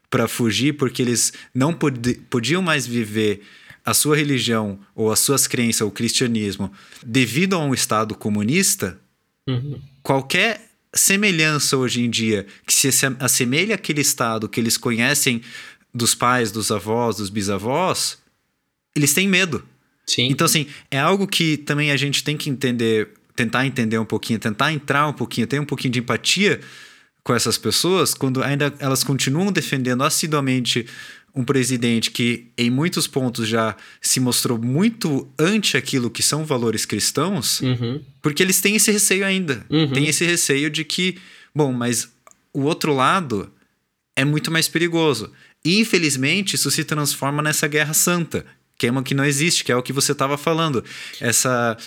S2: para fugir porque eles não pod podiam mais viver a sua religião ou as suas crenças, o cristianismo, devido a um Estado comunista, uhum. qualquer semelhança hoje em dia que se assemelha àquele Estado que eles conhecem dos pais, dos avós, dos bisavós, eles têm medo.
S1: Sim.
S2: Então, assim, é algo que também a gente tem que entender, tentar entender um pouquinho, tentar entrar um pouquinho, ter um pouquinho de empatia com essas pessoas, quando ainda elas continuam defendendo assiduamente um presidente que, em muitos pontos, já se mostrou muito ante aquilo que são valores cristãos, uhum. porque eles têm esse receio ainda. Uhum. Tem esse receio de que, bom, mas o outro lado é muito mais perigoso. E, infelizmente, isso se transforma nessa guerra santa, que é uma que não existe, que é o que você estava falando. Essa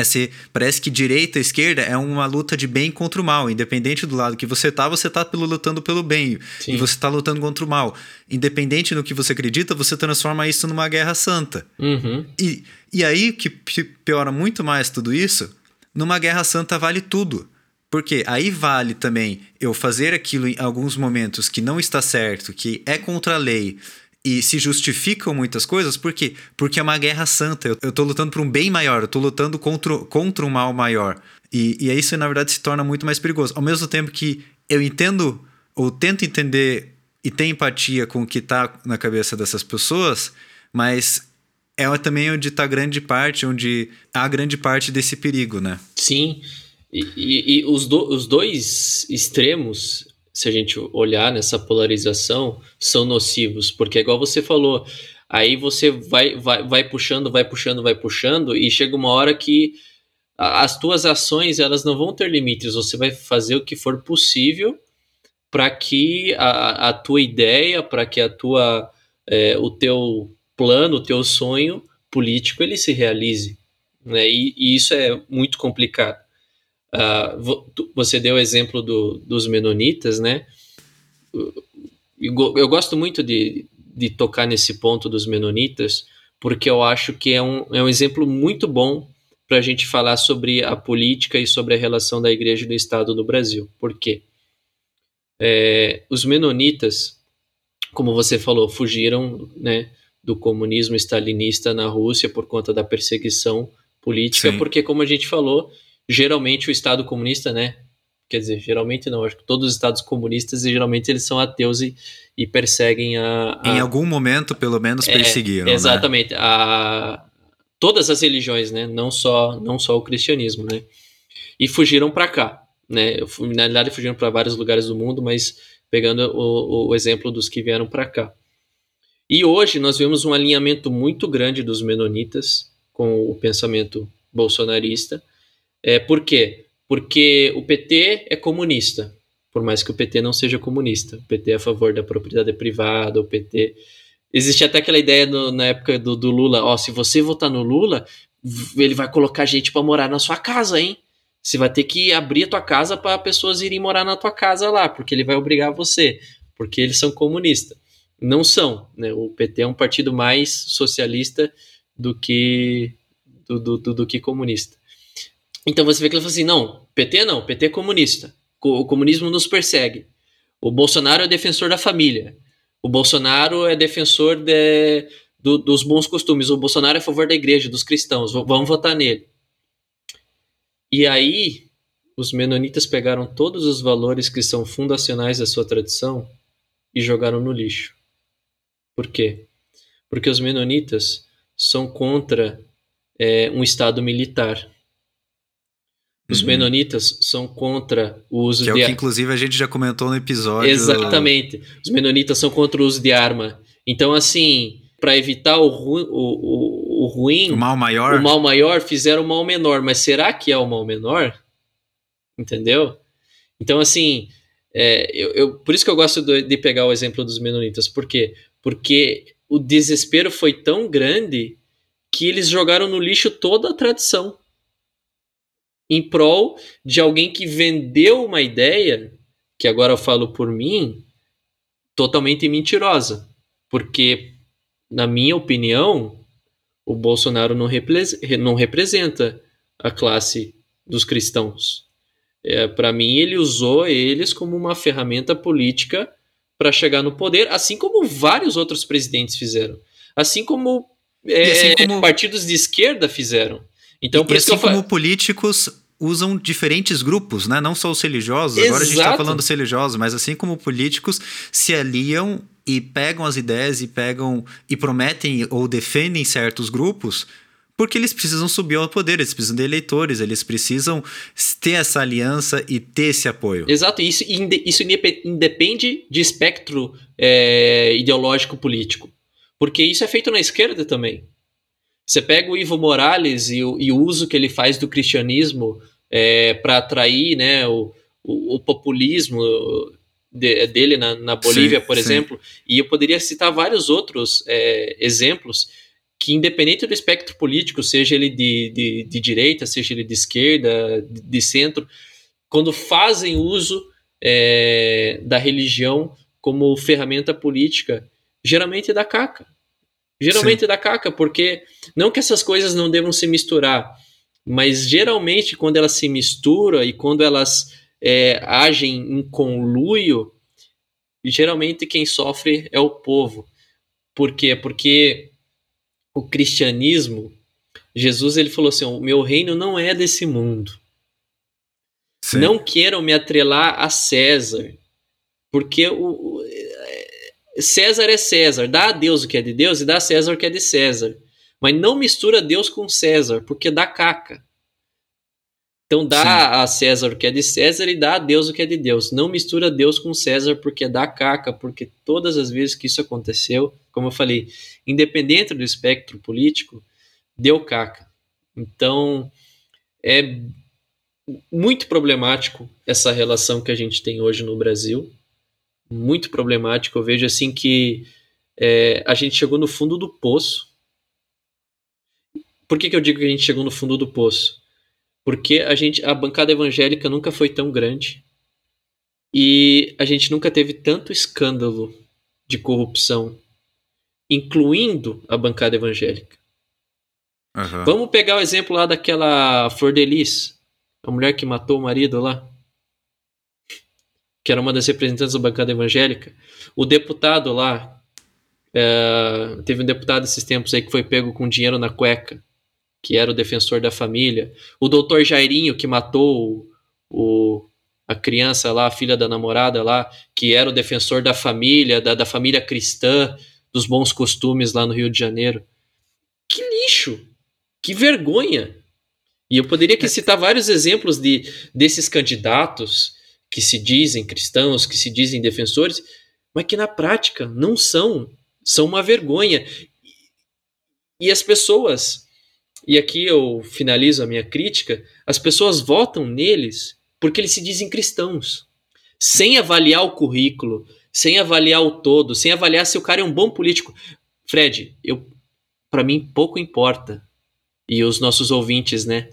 S2: esse, parece que direita e esquerda é uma luta de bem contra o mal. Independente do lado que você tá, você tá pelo, lutando pelo bem. Sim. E você tá lutando contra o mal. Independente no que você acredita, você transforma isso numa guerra santa.
S1: Uhum.
S2: E, e aí que piora muito mais tudo isso, numa guerra santa vale tudo. Porque aí vale também eu fazer aquilo em alguns momentos que não está certo, que é contra a lei, e se justificam muitas coisas, por quê? Porque é uma guerra santa. Eu, tô lutando por um bem maior, eu tô lutando contra, contra um mal maior. E, e isso, na verdade, se torna muito mais perigoso. Ao mesmo tempo que eu entendo, ou tento entender e ter empatia com o que tá na cabeça dessas pessoas, mas é também onde está grande parte, onde há grande parte desse perigo, né?
S1: Sim. E, e, e os, do, os dois extremos, se a gente olhar nessa polarização, são nocivos, porque é igual você falou, aí você vai, vai, vai puxando, vai puxando, vai puxando, e chega uma hora que as tuas ações elas não vão ter limites, você vai fazer o que for possível para que a, a tua ideia, para que a tua, é, o teu plano, o teu sonho político ele se realize. Né? E, e isso é muito complicado. Uh, você deu o exemplo do, dos menonitas, né? Eu, gosto muito de, de tocar nesse ponto dos menonitas, porque eu acho que é um, é um exemplo muito bom para a gente falar sobre a política e sobre a relação da igreja e do Estado no Brasil. Por quê? É, os menonitas, como você falou, fugiram né, do comunismo stalinista na Rússia por conta da perseguição política, Sim. porque, como a gente falou, geralmente o Estado comunista, né? Quer dizer, geralmente não, acho que todos os Estados comunistas, geralmente eles são ateus e, e perseguem a,
S2: a, Em algum momento, pelo menos,
S1: é,
S2: perseguiram.
S1: Né? Exatamente. Né? A, todas as religiões, né? Não só, não só o cristianismo, né? E fugiram para cá, né? Na realidade, fugiram para vários lugares do mundo, mas pegando o, o exemplo dos que vieram para cá. E hoje nós vemos um alinhamento muito grande dos menonitas com o pensamento bolsonarista. É, por quê? Porque o PT é comunista, por mais que o PT não seja comunista. O PT é a favor da propriedade privada, o PT. Existe até aquela ideia no, na época do, do Lula: ó, se você votar no Lula, ele vai colocar gente para morar na sua casa, hein? Você vai ter que abrir a tua casa para pessoas irem morar na tua casa lá, porque ele vai obrigar você, porque eles são comunistas. Não são, né? O PT é um partido mais socialista do que do, do, do, do que comunista. Então você vê que ele fala assim: não, PT não, PT é comunista. O comunismo nos persegue. O Bolsonaro é defensor da família. O Bolsonaro é defensor de, do, dos bons costumes. O Bolsonaro é a favor da igreja, dos cristãos. Vamos votar nele. E aí, os menonitas pegaram todos os valores que são fundacionais da sua tradição e jogaram no lixo. Por quê? Porque os menonitas são contra é, um Estado militar. Os uhum. menonitas são contra o uso
S2: que é
S1: de.
S2: o que, inclusive, a gente já comentou no episódio.
S1: Exatamente. Os menonitas são contra o uso de arma. Então, assim, para evitar o, ru... o, o, o, ruim.
S2: O mal maior.
S1: O mal maior fizeram o mal menor. Mas será que é o mal menor? Entendeu? Então, assim. É, eu, eu, por isso que eu gosto de, de pegar o exemplo dos menonitas. Por quê? Porque o desespero foi tão grande que eles jogaram no lixo toda a tradição em prol de alguém que vendeu uma ideia, que agora eu falo por mim, totalmente mentirosa. Porque, na minha opinião, o Bolsonaro não, não representa a classe dos cristãos. É, Para mim, ele usou eles como uma ferramenta política para chegar no poder, assim como vários outros presidentes fizeram. Assim como, é, assim como... partidos de esquerda fizeram. Então,
S2: por e isso assim como políticos usam diferentes grupos, né? Não só os religiosos. Exato. Agora a gente está falando dos religiosos, mas assim como políticos se aliam e pegam as ideias e pegam e prometem ou defendem certos grupos porque eles precisam subir ao poder, eles precisam de eleitores, eles precisam ter essa aliança e ter esse apoio.
S1: Exato, isso, isso independe de espectro é, ideológico político, porque isso é feito na esquerda também. Você pega o Ivo Morales e o, e o uso que ele faz do cristianismo é, para atrair né, o, o, o populismo de, dele na, na Bolívia, sim, por sim. exemplo, e eu poderia citar vários outros é, exemplos que, independente do espectro político, seja ele de, de, de direita, seja ele de esquerda, de, de centro, quando fazem uso é, da religião como ferramenta política, geralmente dá caca. Geralmente Sim. dá caca, porque não que essas coisas não devam se misturar, mas geralmente quando elas se misturam e quando elas é, agem em conluio, geralmente quem sofre é o povo. Por quê? Porque o cristianismo, Jesus ele falou assim: o meu reino não é desse mundo. Sim. Não queiram me atrelar a César, porque o, César é César, dá a Deus o que é de Deus e dá a César o que é de César. Mas não mistura Deus com César, porque dá caca. Então dá Sim. a César o que é de César e dá a Deus o que é de Deus. Não mistura Deus com César porque dá caca, porque todas as vezes que isso aconteceu, como eu falei, independente do espectro político, deu caca. Então é muito problemático essa relação que a gente tem hoje no Brasil. Muito problemático. Eu vejo assim que é, a gente chegou no fundo do poço. Por que, que eu digo que a gente chegou no fundo do poço? Porque a gente, a bancada evangélica nunca foi tão grande e a gente nunca teve tanto escândalo de corrupção, incluindo a bancada evangélica. Uhum. Vamos pegar o exemplo lá daquela Flor a mulher que matou o marido lá, que era uma das representantes da bancada evangélica. O deputado lá, é, teve um deputado esses tempos aí que foi pego com dinheiro na cueca que era o defensor da família, o doutor Jairinho, que matou o, a criança lá, a filha da namorada lá, que era o defensor da família, da, da família cristã, dos bons costumes lá no Rio de Janeiro. Que lixo! Que vergonha! E eu poderia aqui é. citar vários exemplos de, desses candidatos que se dizem cristãos, que se dizem defensores, mas que na prática não são. São uma vergonha. E as pessoas e aqui eu finalizo a minha crítica, as pessoas votam neles porque eles se dizem cristãos, sem avaliar o currículo, sem avaliar o todo, sem avaliar se o cara é um bom político. Fred, eu para mim pouco importa. E os nossos ouvintes, né?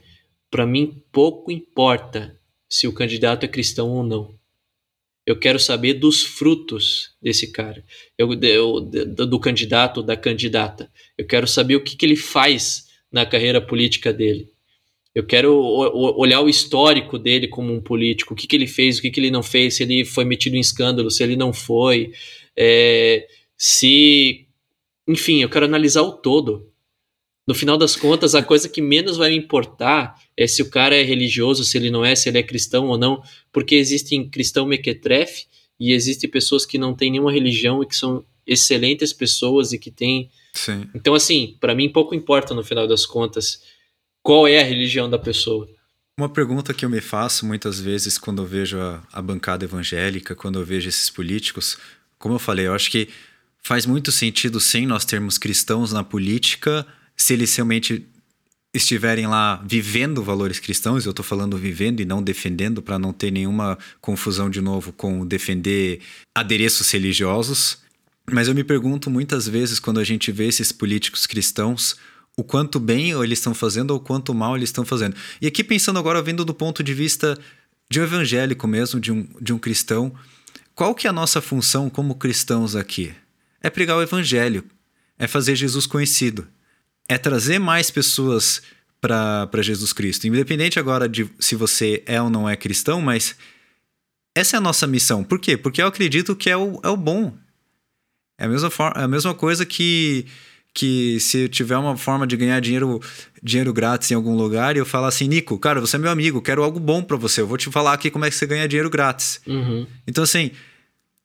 S1: Para mim pouco importa se o candidato é cristão ou não. Eu quero saber dos frutos desse cara, eu, eu, do, candidato, da candidata. Eu quero saber o que, que ele faz na carreira política dele. Eu quero olhar o histórico dele como um político, o que, que ele fez, o que, que ele não fez, se ele foi metido em escândalo, se ele não foi, é, se. Enfim, eu quero analisar o todo. No final das contas, a coisa que menos vai me importar é se o cara é religioso, se ele não é, se ele é cristão ou não, porque existem cristão mequetrefe e existem pessoas que não têm nenhuma religião e que são excelentes pessoas e que têm
S2: Sim.
S1: Então, assim, para mim pouco importa no final das contas qual é a religião da pessoa.
S2: Uma pergunta que eu me faço muitas vezes quando eu vejo a, a bancada evangélica, quando eu vejo esses políticos, como eu falei, eu acho que faz muito sentido sim nós termos cristãos na política, se eles realmente estiverem lá vivendo valores cristãos, eu estou falando vivendo e não defendendo, para não ter nenhuma confusão de novo com defender adereços religiosos. Mas eu me pergunto muitas vezes quando a gente vê esses políticos cristãos o quanto bem eles estão fazendo ou quanto mal eles estão fazendo. E aqui pensando agora, vindo do ponto de vista de um evangélico mesmo, de um, de um cristão, qual que é a nossa função como cristãos aqui? É pregar o evangelho, é fazer Jesus conhecido, é trazer mais pessoas para Jesus Cristo. Independente agora de se você é ou não é cristão, mas essa é a nossa missão. Por quê? Porque eu acredito que é o, é o bom, é a mesma, forma, é a mesma coisa que, que se eu tiver uma forma de ganhar dinheiro, dinheiro grátis em algum lugar e eu falar assim, Nico, cara, você é meu amigo, quero algo bom para você, eu vou te falar aqui como é que você ganha dinheiro grátis.
S1: Uhum.
S2: Então, assim,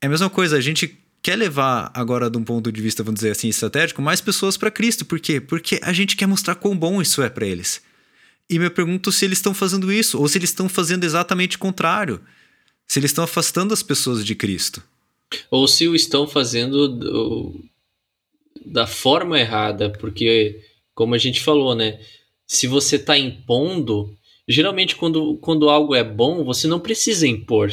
S2: é a mesma coisa, a gente quer levar agora de um ponto de vista, vamos dizer assim, estratégico, mais pessoas para Cristo. Por quê? Porque a gente quer mostrar quão bom isso é para eles. E me pergunto se eles estão fazendo isso, ou se eles estão fazendo exatamente o contrário. Se eles estão afastando as pessoas de Cristo.
S1: Ou se o estão fazendo do, da forma errada, porque, como a gente falou, né? Se você está impondo, geralmente quando, quando algo é bom, você não precisa impor.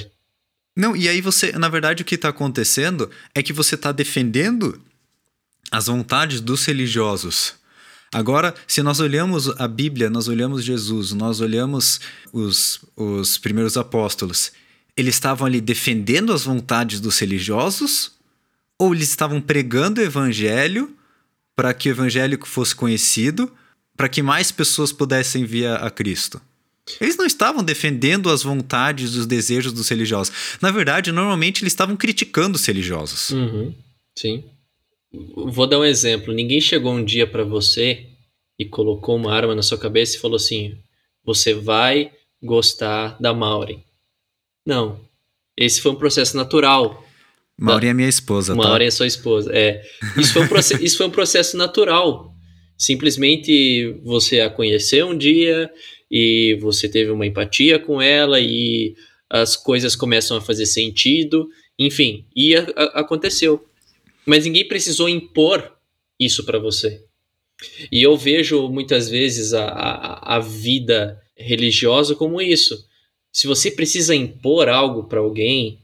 S2: Não, e aí você, na verdade, o que está acontecendo é que você está defendendo as vontades dos religiosos. Agora, se nós olhamos a Bíblia, nós olhamos Jesus, nós olhamos os, os primeiros apóstolos, eles estavam ali defendendo as vontades dos religiosos ou eles estavam pregando o evangelho para que o evangelho fosse conhecido, para que mais pessoas pudessem vir a Cristo? Eles não estavam defendendo as vontades, os desejos dos religiosos. Na verdade, normalmente eles estavam criticando os religiosos.
S1: Uhum, sim. Vou dar um exemplo. Ninguém chegou um dia para você e colocou uma arma na sua cabeça e falou assim: você vai gostar da Maureen. Não. Esse foi um processo natural.
S2: Maureen é minha esposa,
S1: Maureen tá? é sua esposa, é. Isso foi um, processo, isso foi um processo natural Simplesmente você a conheceu um dia e você teve uma empatia com ela e as coisas começam a fazer sentido, enfim, e a, a, aconteceu. Mas ninguém precisou impor isso para você. E eu vejo muitas vezes a, a, a vida religiosa como isso. Se você precisa impor algo para alguém,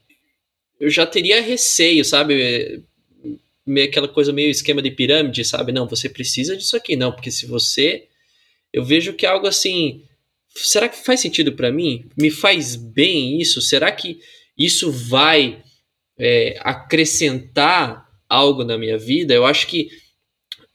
S1: eu já teria receio, sabe? Meio, aquela coisa meio esquema de pirâmide, sabe? Não, você precisa disso aqui, não, porque se você. Eu vejo que é algo assim. Será que faz sentido para mim? Me faz bem isso? Será que isso vai é, acrescentar algo na minha vida? Eu acho que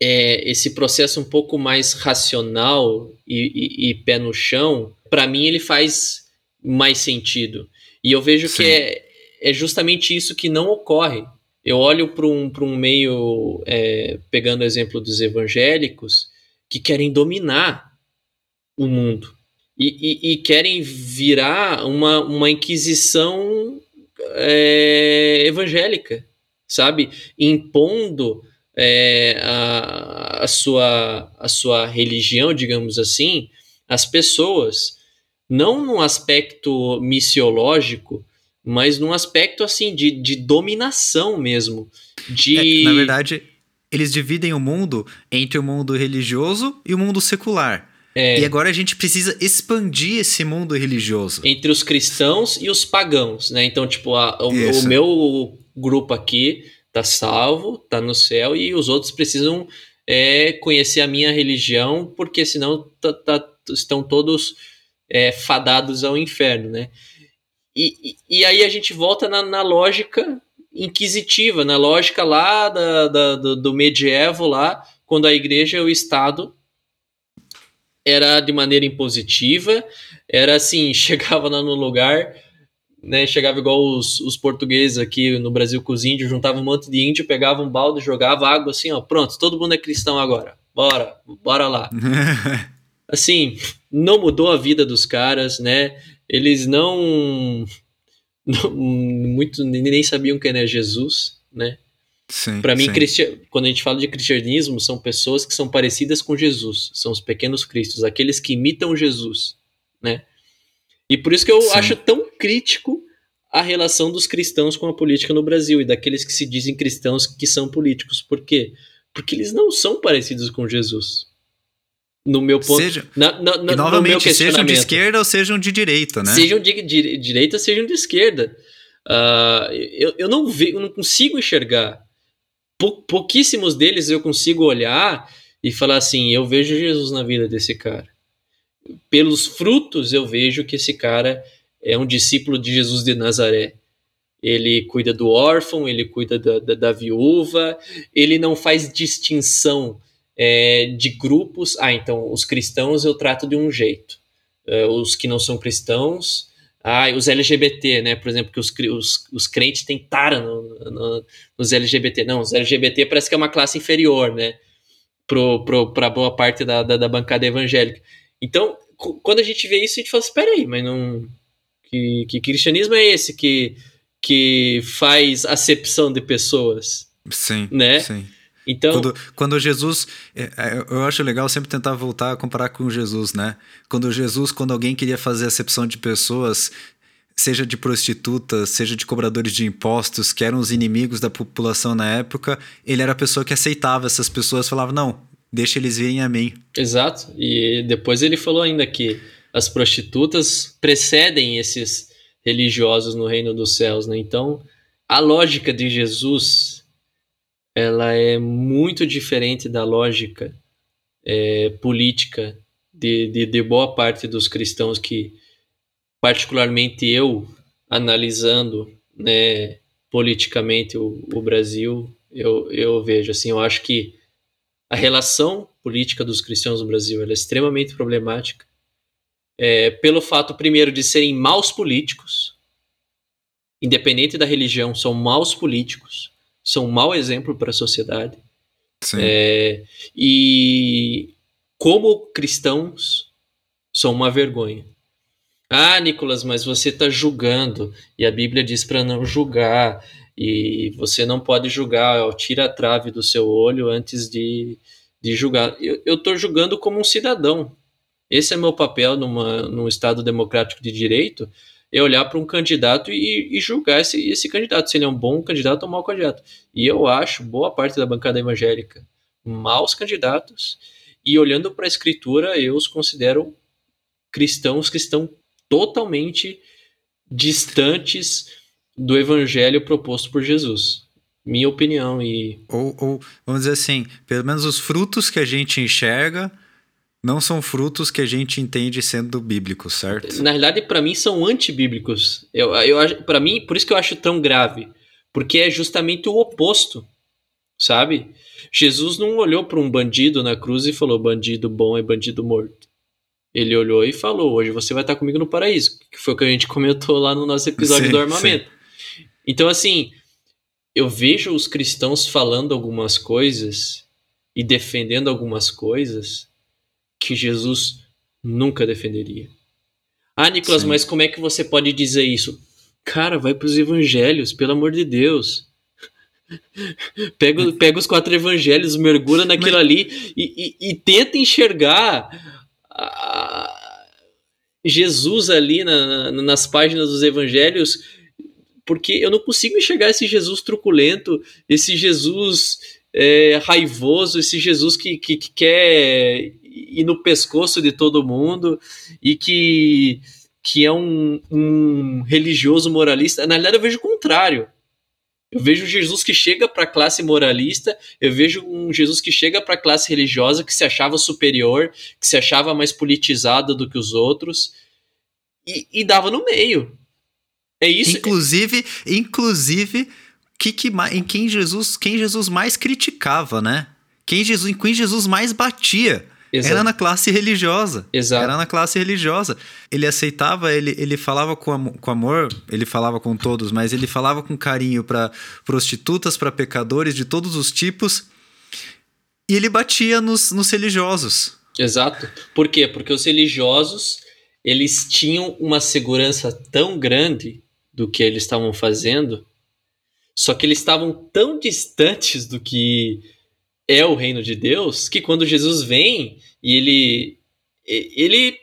S1: é, esse processo um pouco mais racional e, e, e pé no chão, para mim ele faz mais sentido. E eu vejo Sim. que é, é justamente isso que não ocorre. Eu olho para um, um meio, é, pegando o exemplo dos evangélicos, que querem dominar o mundo e, e, e querem virar uma, uma inquisição é, evangélica, sabe? Impondo é, a, a, sua, a sua religião, digamos assim, às pessoas, não num aspecto missiológico, mas num aspecto assim de, de dominação mesmo. De...
S2: É, na verdade, eles dividem o mundo entre o mundo religioso e o mundo secular. É, e agora a gente precisa expandir esse mundo religioso.
S1: Entre os cristãos e os pagãos, né? Então, tipo, a, o, o, meu grupo aqui tá salvo, tá no céu, e os outros precisam é, conhecer a minha religião, porque senão tá, tá, estão todos é, fadados ao inferno, né? E, e, e, aí a gente volta na, na, lógica inquisitiva, na lógica lá da, da, do, do medievo lá, quando a igreja e o Estado era de maneira impositiva, era assim, chegava lá no lugar, né, chegava igual os, os portugueses aqui no Brasil com os índios, juntava um monte de índio, pegava um balde, jogava água assim, ó, pronto, todo mundo é cristão agora, bora, bora lá. assim, não mudou a vida dos caras, né, eles não, não muito, nem sabiam quem era Jesus, né, para mim, quando a gente fala de cristianismo, são pessoas que são parecidas com Jesus, são os pequenos cristos, aqueles que imitam Jesus, né? E por isso que eu sim. acho tão crítico a relação dos cristãos com a política no Brasil e daqueles que se dizem cristãos que são políticos. Por quê? Porque eles não são parecidos com Jesus. No meu ponto.
S2: Seja, na, na, na, novamente, sejam de esquerda ou sejam de direita, né?
S1: Sejam de, de direita, sejam de esquerda. Uh, eu, eu, não ve, eu não consigo enxergar. Pou, pouquíssimos deles eu consigo olhar e falar assim: eu vejo Jesus na vida desse cara pelos frutos eu vejo que esse cara é um discípulo de Jesus de Nazaré. Ele cuida do órfão, ele cuida da, da, da viúva, ele não faz distinção é, de grupos. Ah, então os cristãos eu trato de um jeito, é, os que não são cristãos, ah, os LGBT, né? Por exemplo, que os, os, os crentes têm tara no, no, nos LGBT. Não, os LGBT parece que é uma classe inferior, né? Para boa parte da, da, da bancada evangélica. Então, quando a gente vê isso, a gente fala assim, espera aí, mas não... Que, que cristianismo é esse que, que faz acepção de pessoas?
S2: Sim,
S1: né?
S2: sim. Então, quando, quando Jesus, é, é, eu acho legal sempre tentar voltar a comparar com Jesus, né? Quando Jesus, quando alguém queria fazer acepção de pessoas, seja de prostitutas, seja de cobradores de impostos, que eram os inimigos da população na época, ele era a pessoa que aceitava essas pessoas, falava: não, deixa eles virem a mim.
S1: Exato. E depois ele falou ainda que as prostitutas precedem esses religiosos no reino dos céus, né? Então, a lógica de Jesus ela é muito diferente da lógica é, política de, de, de, boa parte dos cristãos que, particularmente eu, analisando né, politicamente o, o Brasil, eu, eu vejo assim, eu acho que a relação política dos cristãos no Brasil é extremamente problemática. É, pelo fato, primeiro, de serem maus políticos, independente da religião, são maus políticos, são um mau exemplo para a sociedade. É, e como cristãos, são uma vergonha. Ah, Nicolas, mas você está julgando, e a Bíblia diz para não julgar, e você não pode julgar, ó, tira a trave do seu olho antes de, de julgar. Eu estou julgando como um cidadão. Esse é meu papel numa, num Estado democrático de direito, é olhar para um candidato e, e, julgar esse, esse candidato, se ele é um bom candidato ou um mau candidato. E eu acho, boa parte da bancada evangélica, maus candidatos, e olhando para a escritura, eu os considero cristãos que estão totalmente distantes do evangelho proposto por Jesus. Minha opinião e
S2: ou, ou vamos dizer assim, pelo menos os frutos que a gente enxerga não são frutos que a gente entende sendo bíblicos, certo?
S1: Na realidade, para mim são antibíblicos. Eu, eu para mim, por isso que eu acho tão grave, porque é justamente o oposto, sabe? Jesus não olhou para um bandido na cruz e falou: bandido bom é bandido morto. Ele olhou e falou: hoje você vai estar comigo no paraíso, que foi o que a gente comentou lá no nosso episódio sim, do armamento. Sim. Então, assim, eu vejo os cristãos falando algumas coisas e defendendo algumas coisas que Jesus nunca defenderia. Ah, Nicolas, sim. mas como é que você pode dizer isso? Cara, vai para os evangelhos, pelo amor de Deus. pega, pega os quatro evangelhos, mergulha naquilo Mas... ali e, e, e, tenta enxergar a, Jesus ali na, na, nas páginas dos evangelhos, porque eu não consigo enxergar esse Jesus truculento, esse Jesus é, raivoso, esse Jesus que, que, que quer ir no pescoço de todo mundo e que, que é um, um religioso moralista. Na realidade, eu vejo o contrário. Eu vejo Jesus que chega para a classe moralista, eu vejo um Jesus que chega para a classe religiosa que se achava superior, que se achava mais politizada do que os outros e, e dava no meio. É isso.
S2: Inclusive, inclusive que, que, em quem Jesus, quem Jesus mais criticava, né? Quem Jesus, em quem Jesus mais batia. Exato. Era na classe religiosa.
S1: Exato.
S2: Era na classe religiosa. Ele aceitava, ele, ele falava com, com amor, ele falava com todos, mas ele falava com carinho para prostitutas, para pecadores de todos os tipos. E ele batia nos, nos religiosos.
S1: Exato. Por quê? Porque os religiosos eles tinham uma segurança tão grande do que eles estavam fazendo, só que eles estavam tão distantes do que é o reino de Deus, que quando Jesus vem e ele ele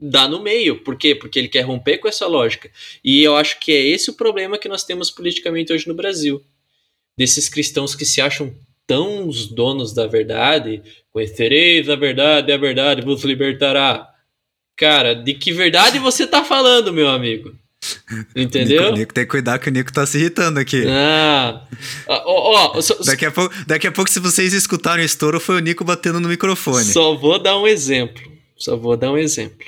S1: dá no meio. Por quê? Porque ele quer romper com essa lógica. E eu acho que é esse o problema que nós temos politicamente hoje no Brasil. Desses cristãos que se acham tão os donos da verdade, conhecereis a verdade, a verdade vos libertará. Cara, de que verdade você tá falando, meu amigo? Entendeu?
S2: Nico, Nico, tem que cuidar que o Nico tá se irritando aqui.
S1: Ah. Ó, ó,
S2: so, daqui, a pouco, daqui a pouco, se vocês escutarem o estouro, foi o Nico batendo no microfone.
S1: Só vou dar um exemplo. Só vou dar um exemplo.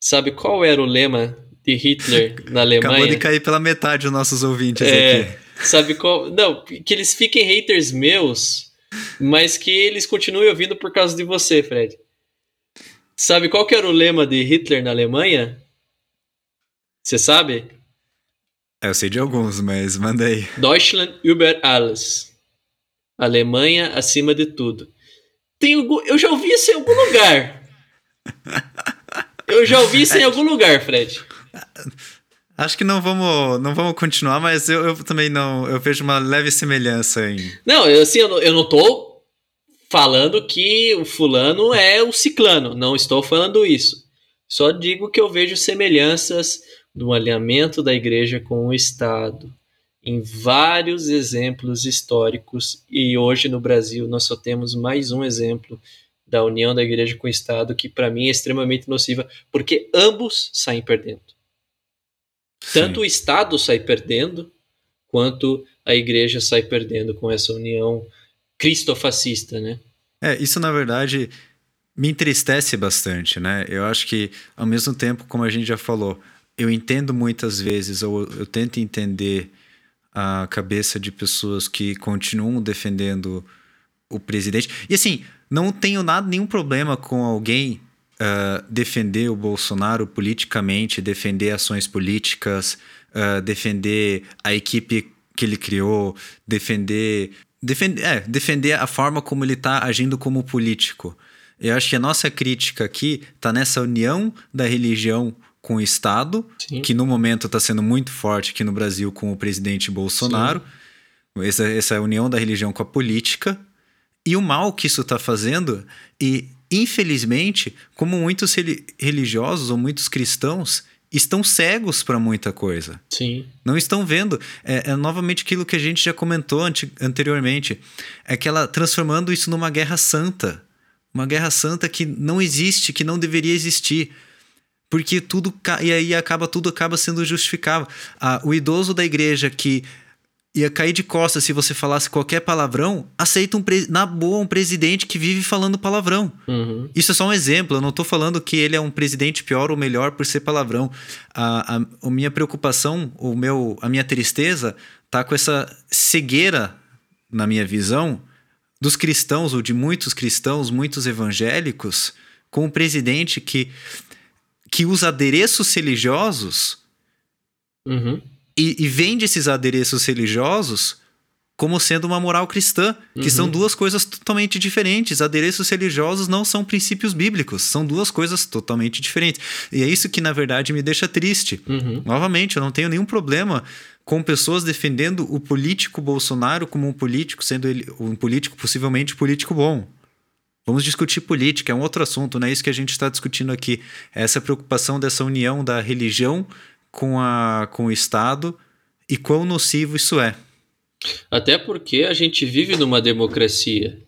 S1: Sabe qual era o lema de Hitler na Alemanha?
S2: Acabou de cair pela metade os nossos ouvintes é, aqui.
S1: Sabe qual. Não, que eles fiquem haters meus, mas que eles continuem ouvindo por causa de você, Fred. Sabe qual que era o lema de Hitler na Alemanha? Você sabe?
S2: Eu sei de alguns, mas mandei.
S1: Deutschland über alles. Alemanha acima de tudo. Tem algum, eu já ouvi isso em algum lugar. Eu já ouvi isso em algum lugar, Fred.
S2: Acho que não vamos, não vamos continuar, mas eu, eu também não. Eu vejo uma leve semelhança em.
S1: Não, eu, assim, eu não, eu não tô falando que o fulano é o ciclano. Não estou falando isso. Só digo que eu vejo semelhanças do alinhamento da igreja com o Estado em vários exemplos históricos e hoje no Brasil nós só temos mais um exemplo da união da igreja com o Estado que para mim é extremamente nociva porque ambos saem perdendo. Sim. Tanto o Estado sai perdendo quanto a igreja sai perdendo com essa união cristofascista, né?
S2: É, isso na verdade me entristece bastante, né? Eu acho que ao mesmo tempo, como a gente já falou, eu entendo muitas vezes, ou eu tento entender a cabeça de pessoas que continuam defendendo o presidente. E assim, não tenho nada, nenhum problema com alguém uh, defender o Bolsonaro politicamente, defender ações políticas, uh, defender a equipe que ele criou, defender, defender, é, defender a forma como ele está agindo como político. Eu acho que a nossa crítica aqui está nessa união da religião com o Estado, Sim. que no momento está sendo muito forte aqui no Brasil com o presidente Bolsonaro, essa, essa união da religião com a política, e o mal que isso está fazendo. E, infelizmente, como muitos religiosos ou muitos cristãos estão cegos para muita coisa.
S1: Sim.
S2: Não estão vendo. É, é, novamente aquilo que a gente já comentou anteriormente. É que ela transformando isso numa guerra santa. Uma guerra santa que não existe, que não deveria existir. Porque tudo. E aí acaba tudo acaba sendo justificável. Ah, o idoso da igreja que ia cair de costas se você falasse qualquer palavrão, aceita um na boa um presidente que vive falando palavrão.
S1: Uhum.
S2: Isso é só um exemplo, eu não estou falando que ele é um presidente pior ou melhor por ser palavrão. A, a, a minha preocupação, o meu, a minha tristeza tá com essa cegueira, na minha visão, dos cristãos, ou de muitos cristãos, muitos evangélicos, com um presidente que, que usa adereços religiosos
S1: uhum
S2: e, e vende esses adereços religiosos como sendo uma moral cristã, que uhum. são duas coisas totalmente diferentes. Adereços religiosos não são princípios bíblicos, são duas coisas totalmente diferentes. E é isso que, na verdade, me deixa triste.
S1: Uhum.
S2: Novamente, eu não tenho nenhum problema com pessoas defendendo o político Bolsonaro como um político, sendo ele um político possivelmente político bom. Vamos discutir política, é um outro assunto, não é isso que a gente está discutindo aqui. É essa preocupação dessa união da religião com, a, com o Estado e quão nocivo isso é.
S1: Até porque a gente vive numa democracia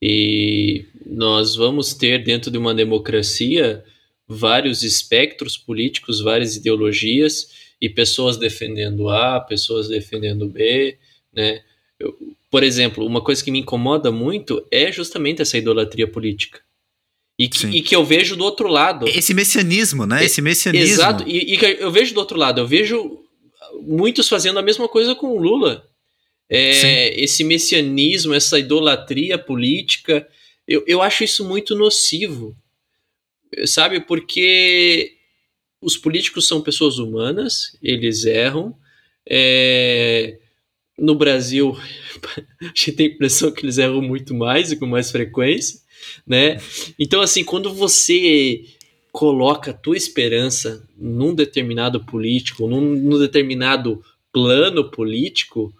S1: e nós vamos ter dentro de uma democracia vários espectros políticos, várias ideologias e pessoas defendendo A, pessoas defendendo B, né? Eu, por exemplo, uma coisa que me incomoda muito é justamente essa idolatria política. E que, e que, eu vejo do outro lado.
S2: Esse messianismo, né? Esse messianismo.
S1: Exato. E, e, eu vejo do outro lado. Eu vejo muitos fazendo a mesma coisa com o Lula. É, esse messianismo, essa idolatria política. Eu, eu acho isso muito nocivo. Sabe? Porque os políticos são pessoas humanas, eles erram. É, no Brasil, a gente tem a impressão que eles erram muito mais e com mais frequência né? Então, assim, quando você coloca a tua esperança num determinado político, num, num determinado plano político,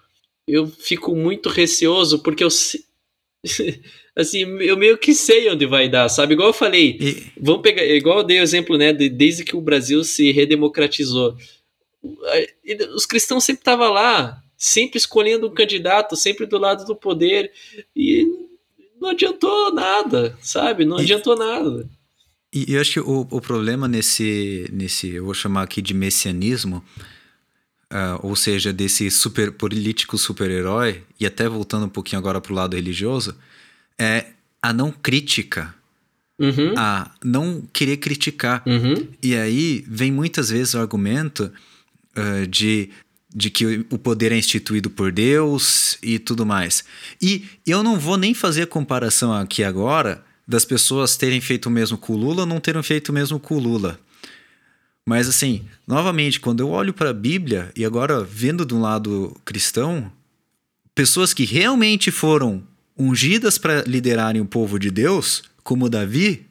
S1: eu fico muito receoso, porque eu assim, eu meio que sei onde vai dar, sabe? Igual eu falei, e... vamos pegar, igual eu dei o exemplo, né, de, desde que o Brasil se redemocratizou. Os cristãos sempre estavam lá, sempre escolhendo um candidato, sempre do lado do poder, e não adiantou nada, sabe? Não e, adiantou nada.
S2: E eu acho que o, o problema nesse, nesse, eu vou chamar aqui de messianismo, uh, ou seja, desse super político super-herói, e até voltando um pouquinho agora para o lado religioso, é a não crítica.
S1: Uhum.
S2: A não querer criticar.
S1: Uhum.
S2: E aí vem muitas vezes o argumento uh, de de que o poder é instituído por Deus e tudo mais. E eu não vou nem fazer comparação aqui agora das pessoas terem feito o mesmo com o Lula ou não terem feito o mesmo com o Lula. Mas assim, novamente, quando eu olho para a Bíblia e agora vendo de um lado cristão, pessoas que realmente foram ungidas para liderarem o povo de Deus, como Davi,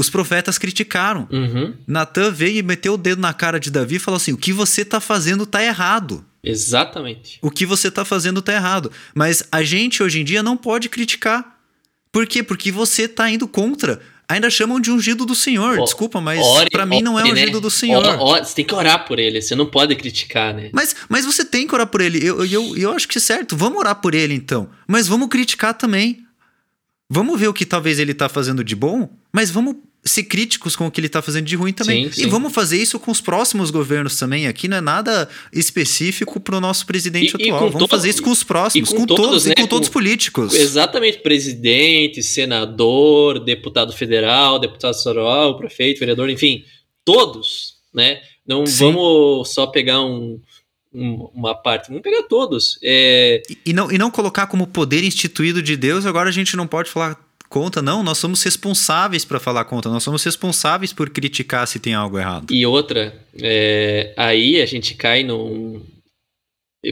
S2: os profetas criticaram.
S1: Uhum.
S2: Natan veio e meteu o dedo na cara de Davi e falou assim: o que você está fazendo está errado.
S1: Exatamente.
S2: O que você está fazendo está errado. Mas a gente hoje em dia não pode criticar. Por quê? Porque você está indo contra. Ainda chamam de ungido do Senhor. Oh, Desculpa, mas para mim não é né? ungido do Senhor.
S1: Oh, oh, você tem que orar por ele. Você não pode criticar, né?
S2: Mas, mas você tem que orar por ele. Eu, eu, eu acho que é certo. Vamos orar por ele então. Mas vamos criticar também. Vamos ver o que talvez ele está fazendo de bom, mas vamos ser críticos com o que ele está fazendo de ruim também. Sim, sim. E vamos fazer isso com os próximos governos também. Aqui não é nada específico para o nosso presidente e, atual. E vamos fazer isso com os próximos, com, com, todos, todos né? e com, todos os políticos.
S1: Exatamente, presidente, senador, deputado federal, deputado estadual, prefeito, vereador, enfim, todos, né? Não sim. vamos só pegar um, uma parte, vamos pegar todos. É...
S2: E, e, não, e não colocar como poder instituído de Deus, agora a gente não pode falar conta, não, nós somos responsáveis para falar conta, nós somos responsáveis por criticar se tem algo errado.
S1: E outra, é, aí a gente cai num.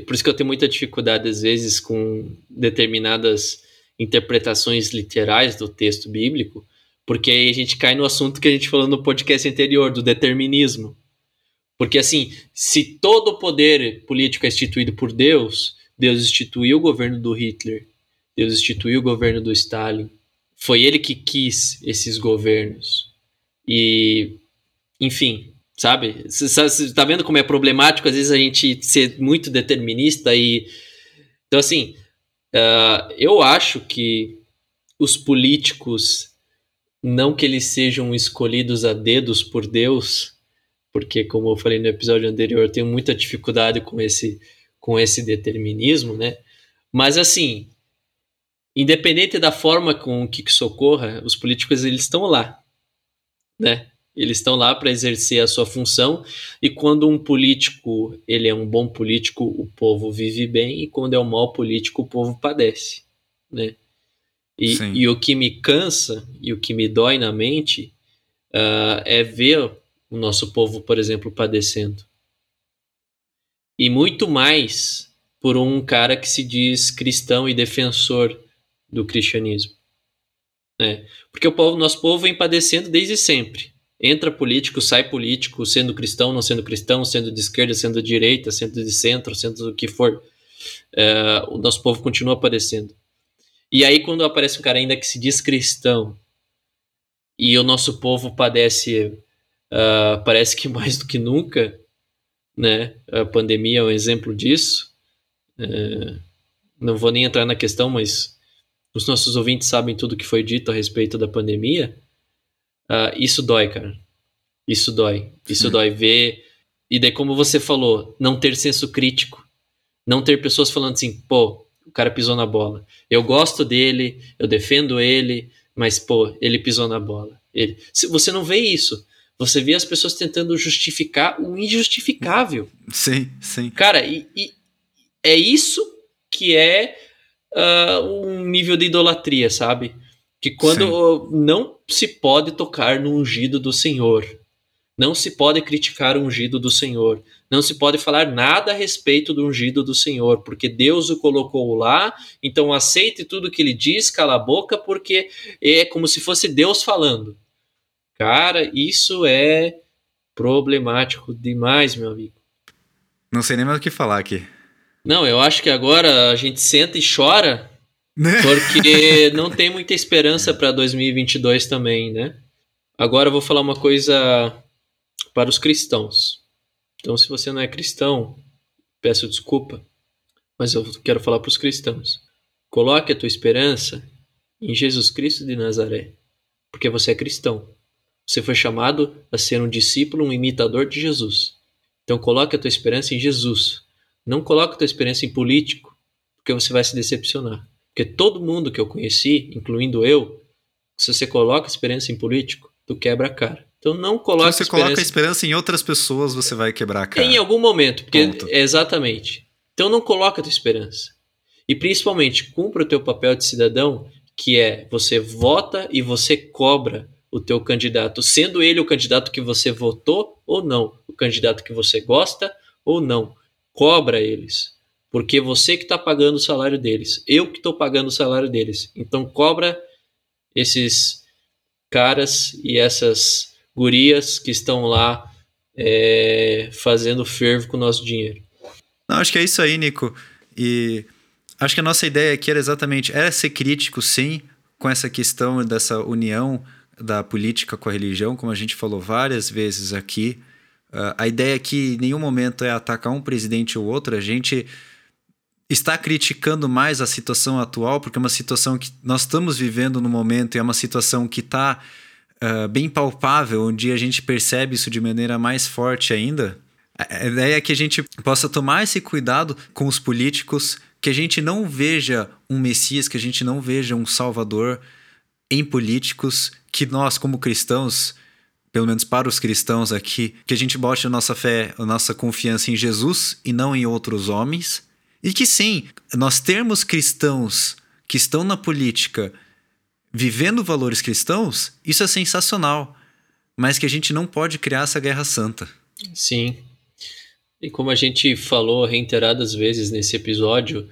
S1: Por isso que eu tenho muita dificuldade, às vezes, com determinadas interpretações literais do texto bíblico, porque aí a gente cai no assunto que a gente falou no podcast anterior, do determinismo. Porque, assim, se todo o poder político é instituído por Deus, Deus instituiu o governo do Hitler Deus instituiu o governo do Stalin. Foi ele que quis esses governos. E, enfim, sabe? Você tá vendo como é problemático às vezes a gente ser muito determinista e. Então, assim, uh, eu acho que os políticos, não que eles sejam escolhidos a dedos por Deus, porque, como eu falei no episódio anterior, eu tenho muita dificuldade com esse, com esse determinismo, né? Mas, assim, independente da forma com que, que socorra, os políticos eles estão lá, né? Eles estão lá para exercer a sua função e quando um político ele é um bom político, o povo vive bem e quando é um mau político, o povo padece, né? E, e o que me cansa e o que me dói na mente uh, é ver o nosso povo, por exemplo, padecendo. E muito mais por um cara que se diz cristão e defensor do cristianismo. Né? Porque o povo, nosso povo vem padecendo desde sempre entra político, sai político, sendo cristão, não sendo cristão, sendo de esquerda, sendo de direita, sendo de centro, sendo o que for. É, o nosso povo continua aparecendo. E aí, quando aparece um cara ainda que se diz cristão e o nosso povo padece, uh, parece que mais do que nunca, né? A pandemia é um exemplo disso. Uh, não vou nem entrar na questão, mas os nossos ouvintes sabem tudo que foi dito a respeito da pandemia. Uh, isso dói, cara. Isso dói. Isso dói ver. E daí, como você falou, não ter senso crítico. Não ter pessoas falando assim, pô, o cara pisou na bola. Eu gosto dele, eu defendo ele, mas, pô, ele pisou na bola. Ele... Você não vê isso. Você vê as pessoas tentando justificar o injustificável.
S2: Sim, sim.
S1: Cara, e, e é isso que é uh, um nível de idolatria, sabe? Que quando Sim. não se pode tocar no ungido do Senhor, não se pode criticar o ungido do Senhor, não se pode falar nada a respeito do ungido do Senhor, porque Deus o colocou lá, então aceite tudo que ele diz, cala a boca, porque é como se fosse Deus falando. Cara, isso é problemático demais, meu amigo.
S2: Não sei nem mais o que falar aqui.
S1: Não, eu acho que agora a gente senta e chora né? Porque não tem muita esperança para 2022 também, né? Agora eu vou falar uma coisa para os cristãos. Então, se você não é cristão, peço desculpa, mas eu quero falar para os cristãos. Coloque a tua esperança em Jesus Cristo de Nazaré, porque você é cristão. Você foi chamado a ser um discípulo, um imitador de Jesus. Então, coloque a tua esperança em Jesus. Não coloque a tua esperança em político, porque você vai se decepcionar. Porque todo mundo que eu conheci, incluindo eu, se você coloca esperança em político, tu quebra a cara. Então não coloque
S2: Se você esperança... coloca esperança em outras pessoas, você vai quebrar a cara.
S1: Em algum momento, porque Ponto. exatamente. Então não coloca a tua esperança. E principalmente, cumpra o teu papel de cidadão, que é você vota e você cobra o teu candidato, sendo ele o candidato que você votou ou não, o candidato que você gosta ou não. Cobra eles. Porque você que está pagando o salário deles, eu que estou pagando o salário deles. Então cobra esses caras e essas gurias que estão lá é, fazendo fervo com o nosso dinheiro.
S2: Não, acho que é isso aí, Nico. E acho que a nossa ideia aqui era exatamente era ser crítico, sim, com essa questão dessa união da política com a religião, como a gente falou várias vezes aqui. Uh, a ideia aqui em nenhum momento é atacar um presidente ou outro, a gente está criticando mais a situação atual, porque é uma situação que nós estamos vivendo no momento e é uma situação que está uh, bem palpável, onde a gente percebe isso de maneira mais forte ainda. A ideia é que a gente possa tomar esse cuidado com os políticos, que a gente não veja um Messias, que a gente não veja um Salvador em políticos, que nós, como cristãos, pelo menos para os cristãos aqui, que a gente bote a nossa fé, a nossa confiança em Jesus e não em outros homens e que sim, nós termos cristãos que estão na política vivendo valores cristãos, isso é sensacional. Mas que a gente não pode criar essa guerra santa.
S1: Sim. E como a gente falou reiteradas vezes nesse episódio,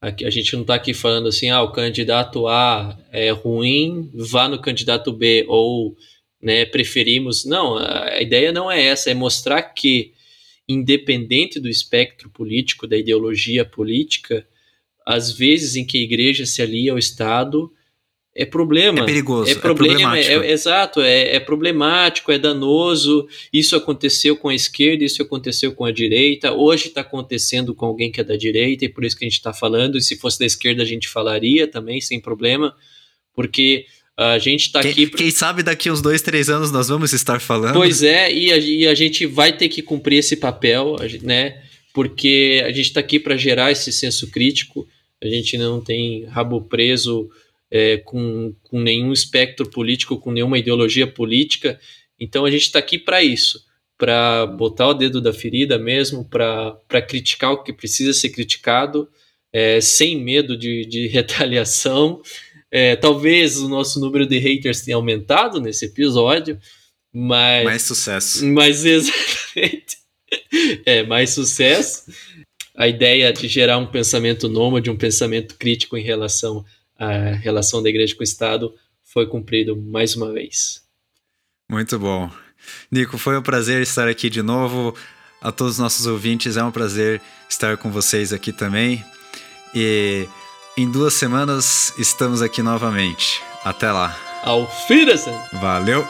S1: a gente não está aqui falando assim, ah, o candidato A é ruim, vá no candidato B, ou né, preferimos. Não, a ideia não é essa, é mostrar que independente do espectro político, da ideologia política, às vezes em que a igreja se alia ao Estado, é problema.
S2: É perigoso,
S1: é, problema,
S2: é problemático.
S1: É, é, exato, é, é, problemático, é danoso. Isso aconteceu com a esquerda, isso aconteceu com a direita. Hoje está acontecendo com alguém que é da direita, e por isso que a gente está falando. E se fosse da esquerda, a gente falaria também, sem problema, porque a gente está aqui.
S2: Quem sabe daqui uns dois, três anos nós vamos estar falando.
S1: Pois é, e a, e a gente vai ter que cumprir esse papel, né? Porque a gente está aqui para gerar esse senso crítico. A gente não tem rabo preso é, com, com nenhum espectro político, com nenhuma ideologia política. Então a gente está aqui para isso, para botar o dedo da ferida mesmo, para criticar o que precisa ser criticado, é, sem medo de, de retaliação. É, talvez o nosso número de haters tenha aumentado nesse episódio, mas.
S2: Mais sucesso.
S1: Mas exatamente. É, mais sucesso. A ideia de gerar um pensamento nômade, um pensamento crítico em relação a relação da igreja com o Estado foi cumprido mais uma vez.
S2: Muito bom. Nico, foi um prazer estar aqui de novo. A todos os nossos ouvintes, é um prazer estar com vocês aqui também. E em duas semanas estamos aqui novamente. Até lá.
S1: Auf Wiedersehen.
S2: Valeu.